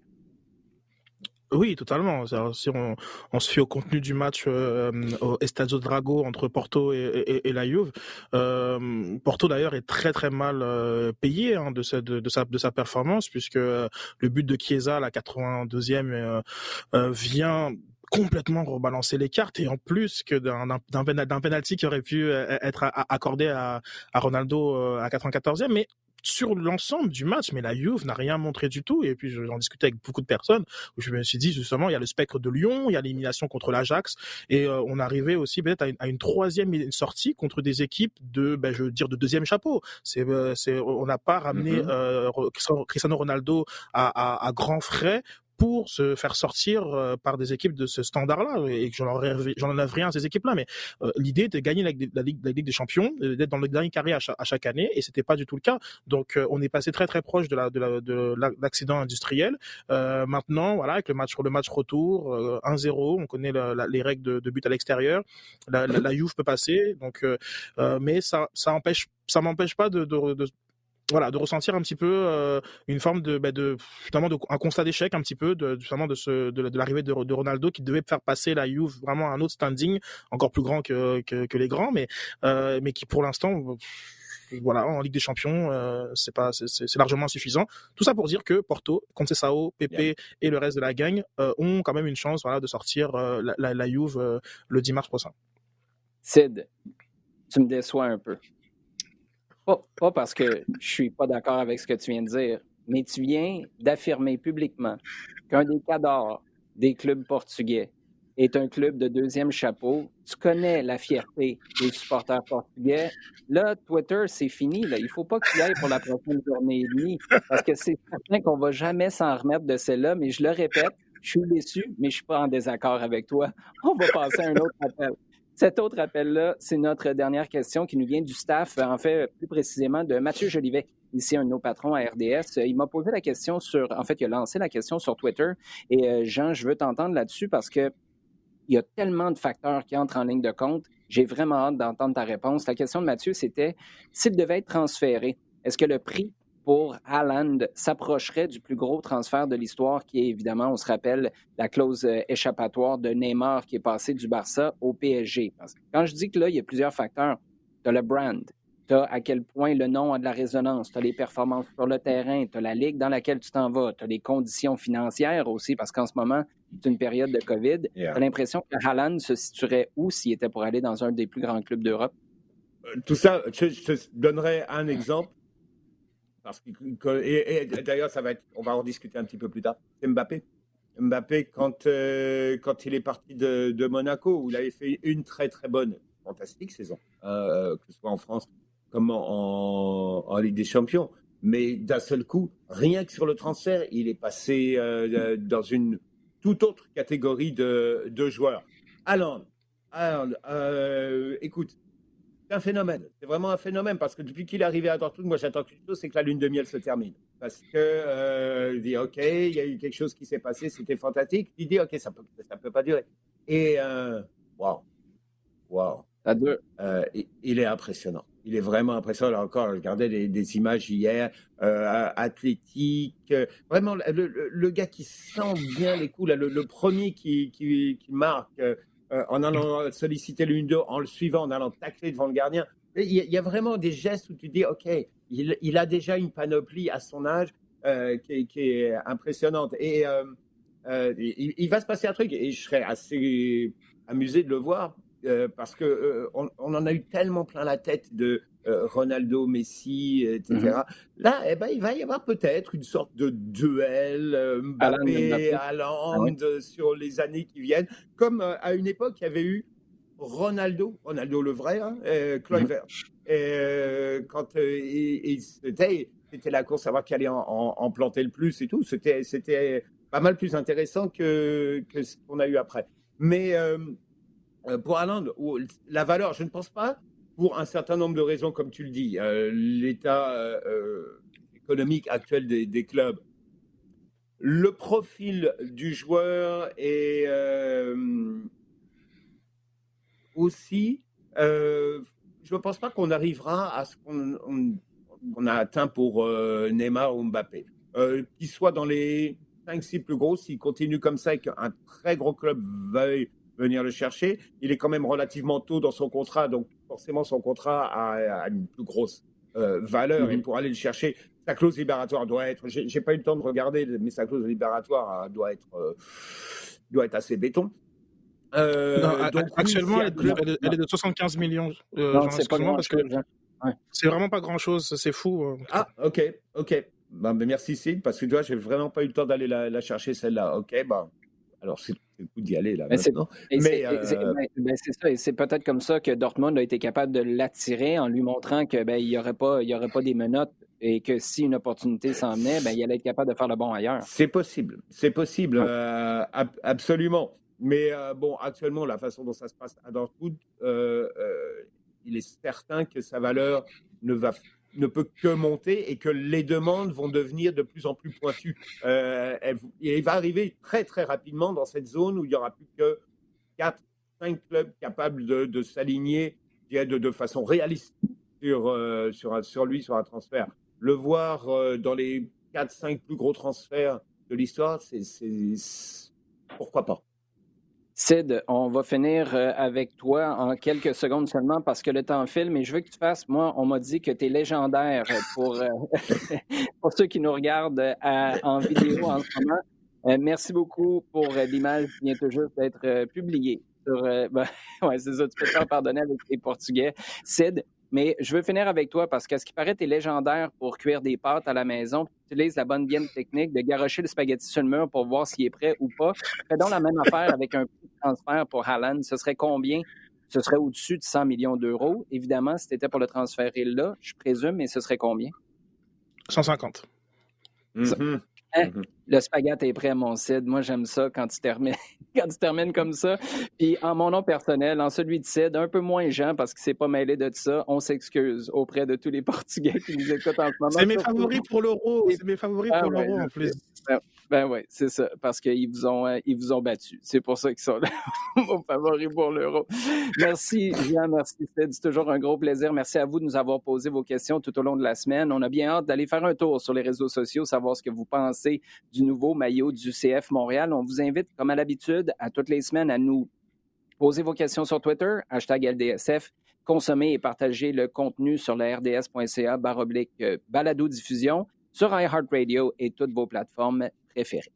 Oui, totalement. Si on, se fie au contenu du match euh, au Estadio Drago entre Porto et, la Juve, euh, Porto d'ailleurs est très très mal euh, payé hein, de, sa, de sa performance puisque le but de Chiesa, la 82e, vient complètement rebalancer les cartes et en plus que d'un d'un penalty qui aurait pu être accordé à, à Ronaldo à 94e mais sur l'ensemble du match, mais la Juve n'a rien montré du tout. Et puis j'en discutais avec beaucoup de personnes où je me suis dit justement, il y a le spectre de Lyon, il y a l'élimination contre l'Ajax, et euh, on arrivait aussi peut-être à, une, troisième sortie contre des équipes de, ben, je veux dire, de deuxième chapeau. C'est, euh, c'est, on n'a pas ramené mm-hmm. euh, Cristiano Ronaldo à, à, à grands frais pour se faire sortir euh, par des équipes de ce standard-là et que j'en enlève rien à ces équipes-là. Mais euh, l'idée était de gagner la, Ligue, la, Ligue, des Champions, euh, d'être dans le dernier carré à chaque, année et c'était pas du tout le cas. Donc on est passé très très proche de la de l'accident industriel. maintenant, voilà, avec le match le match retour 1-0, on connaît les règles de, but à l'extérieur. La, la, Juve peut passer, donc mais ça ça empêche ça m'empêche pas de, de voilà, de ressentir un petit peu euh, une forme de, bah, de un constat d'échec un petit peu de finalement de ce de, l'arrivée de, de, Ronaldo qui devait faire passer la Juve vraiment à un autre standing encore plus grand que que, que les grands, mais euh, mais qui pour l'instant voilà, en Ligue des Champions, euh, c'est pas, c'est largement insuffisant. Tout ça pour dire que Porto, Conceição, Pepe et le reste de la gang ont quand même une chance, voilà, de sortir la, la, la, Juve le 10 mars prochain. Sid, tu me déçois un peu. Pas, parce que je suis pas d'accord avec ce que tu viens de dire, mais tu viens d'affirmer publiquement qu'un des cadors des clubs portugais est un club de deuxième chapeau. Tu connais la fierté des supporters portugais. Là, Twitter, c'est fini. Il ne faut pas que tu ailles pour la prochaine journée et demie, parce que c'est certain qu'on ne va jamais s'en remettre de celle-là. Mais je le répète, je suis déçu, mais je ne suis pas en désaccord avec toi. On va passer à un autre appel. Cet autre appel-là, c'est notre dernière question qui nous vient du staff, en fait, plus précisément de Mathieu Jolivet, ici un de nos patrons à RDS. Il m'a posé la question sur, en fait, il a lancé la question sur Twitter. Et euh, Jean, je veux t'entendre là-dessus parce que il y a tellement de facteurs qui entrent en ligne de compte. J'ai vraiment hâte d'entendre ta réponse. La question de Mathieu, c'était s'il devait être transféré, est-ce que le prix pour Haaland s'approcherait du plus gros transfert de l'histoire, qui est évidemment, on se rappelle, la clause euh, échappatoire de Neymar qui est passé du Barça au PSG. quand je dis que là, il y a plusieurs facteurs, tu as le brand, tu as à quel point le nom a de la résonance, tu as les performances sur le terrain, tu as la ligue dans laquelle tu t'en vas, tu as les conditions financières aussi, parce qu'en ce moment, c'est une période de COVID. Tu as l'impression que Haaland se situerait où s'il était pour aller dans un des plus grands clubs d'Europe? Euh, tout ça, je, je te donnerai un exemple Parce que, et, d'ailleurs, ça va être, on va en discuter un petit peu plus tard. Mbappé. Mbappé, quand, euh, quand il est parti de, Monaco, où il avait fait une très très bonne, fantastique saison, euh, que ce soit en France comme en, en, Ligue des Champions. Mais d'un seul coup, rien que sur le transfert, il est passé euh, dans une toute autre catégorie de, de joueurs. Allende, écoute, un phénomène. C'est vraiment un phénomène parce que depuis qu'il est arrivé à Dortmund, moi j'attends quelque chose, c'est que la lune de miel se termine. Parce que euh, il dit ok, il y a eu quelque chose qui s'est passé, c'était fantastique. Il dit ok, ça peut, ça peut pas durer. Et euh, waouh, waouh, euh, il est impressionnant. Il est vraiment impressionnant. Là encore, je regardais des, images hier, euh, athlétique. Vraiment, le, gars qui sent bien les coups, là, le, premier qui, qui, qui marque, euh, en allant solliciter l'une d'eux, en le suivant, en allant tacler devant le gardien. Il y, a vraiment des gestes où tu dis, OK, il, a déjà une panoplie à son âge euh, qui, est impressionnante. Et euh, il, va se passer un truc, et je serais assez amusé de le voir, parce qu'on on en a eu tellement plein la tête de Ronaldo, Messi, etc. Mhm. Là, eh ben, il va y avoir peut-être une sorte de duel euh, Mbappé, Haaland, ah sur les années qui viennent, comme euh, à une époque, il y avait eu Ronaldo, Ronaldo le vrai, hein, et, quand c'était, c'était la course à voir qui allait en, planter le plus et tout. C'était, c'était pas mal plus intéressant que, que ce qu'on a eu après. Mais pour Haaland, la valeur, je ne pense pas pour un certain nombre de raisons, comme tu le dis, euh, l'état euh, euh, économique actuel des, clubs, le profil du joueur et aussi, je ne pense pas qu'on arrivera à ce qu'on a atteint pour Neymar ou Mbappé. Qu'il soit dans les 5-6 plus gros, s'il continue comme ça et qu'un très gros club veuille venir le chercher. Il est quand même relativement tôt dans son contrat, donc forcément son contrat a, une plus grosse euh, valeur. Et mhm. pour aller le chercher, sa clause libératoire doit être. J'ai pas eu le temps de regarder, mais sa clause libératoire euh, doit être euh, doit être assez béton. actuellement, elle, est de 75 millions. c'est pas parce que c'est vraiment pas grand chose. C'est fou. Ah, ok, ok. Ben, merci Sid, parce que tu vois, j'ai vraiment pas eu le temps d'aller la, la, chercher celle-là. Ok, bah. Alors, c'est le coup d'y aller là. Mais c'est euh, ben, ça, et c'est peut-être comme ça que Dortmund a été capable de l'attirer en lui montrant qu'il ben, n'y aurait, pas, il aurait pas des menottes et que si une opportunité s'en venait, ben, il allait être capable de faire le bon ailleurs. C'est possible, c'est possible, euh, absolument. Mais euh, bon, actuellement, la façon dont ça se passe à Dortmund, il est certain que sa valeur ne va ne peut que monter et que les demandes vont devenir de plus en plus pointues. Euh, il va arriver très très rapidement dans cette zone où il n'y aura plus que 4, 5 clubs capables de, s'aligner de, de, façon réaliste sur, euh, sur lui, sur un transfert. Le voir euh, dans les 4, 5 plus gros transferts de l'histoire, c'est pourquoi pas. Sid, on va finir euh, avec toi en quelques secondes seulement parce que le temps file, mais je veux que tu fasses, moi, on m'a dit que tu es légendaire pour, euh, pour ceux qui nous regardent en vidéo en ce moment. Euh, merci beaucoup pour l'image qui vient tout juste d'être publiée. Sur, ben, ouais, c'est ça, tu peux te pardonner avec les Portugais. Sid, mais je veux finir avec toi parce qu'à ce qui paraît, tu es légendaire pour cuire des pâtes à la maison. Tu utilises la bonne bienne technique de garocher le spaghetti sur le mur pour voir s'il est prêt ou pas. Fais donc la même affaire avec un prix de transfert pour Haaland. Ce serait combien? Ce serait au-dessus de 100 millions d'euros. Évidemment, si c'était pour le transférer là, je présume, mais ce serait combien? 150. Hein? Mm-hmm. Le spaghetti est prêt, mon Cid. Moi, j'aime ça quand tu termines, quand tu termines comme ça. Puis, en mon nom personnel, en celui de Cid, un peu moins Jean parce qu'il s'est pas mêlé de ça. On s'excuse auprès de tous les Portugais qui nous écoutent en ce moment. C'est mes favoris pour l'euro. C'est mes favoris pour ah l'euro, en plus. Ben oui, c'est ça, parce qu'ils vous ont euh, ils vous ont battu. C'est pour ça qu'ils sont là, mon favori pour l'euro. Merci, Jean, merci, C'est toujours un gros plaisir. Merci à vous de nous avoir posé vos questions tout au long de la semaine. On a bien hâte d'aller faire un tour sur les réseaux sociaux, savoir ce que vous pensez du nouveau maillot du CF Montréal. On vous invite, comme à l'habitude, à toutes les semaines à nous poser vos questions sur Twitter, hashtag LDSF, consommer et partager le contenu sur la rds.ca baroblique euh, balado diffusion sur iHeartRadio et toutes vos plateformes préférées.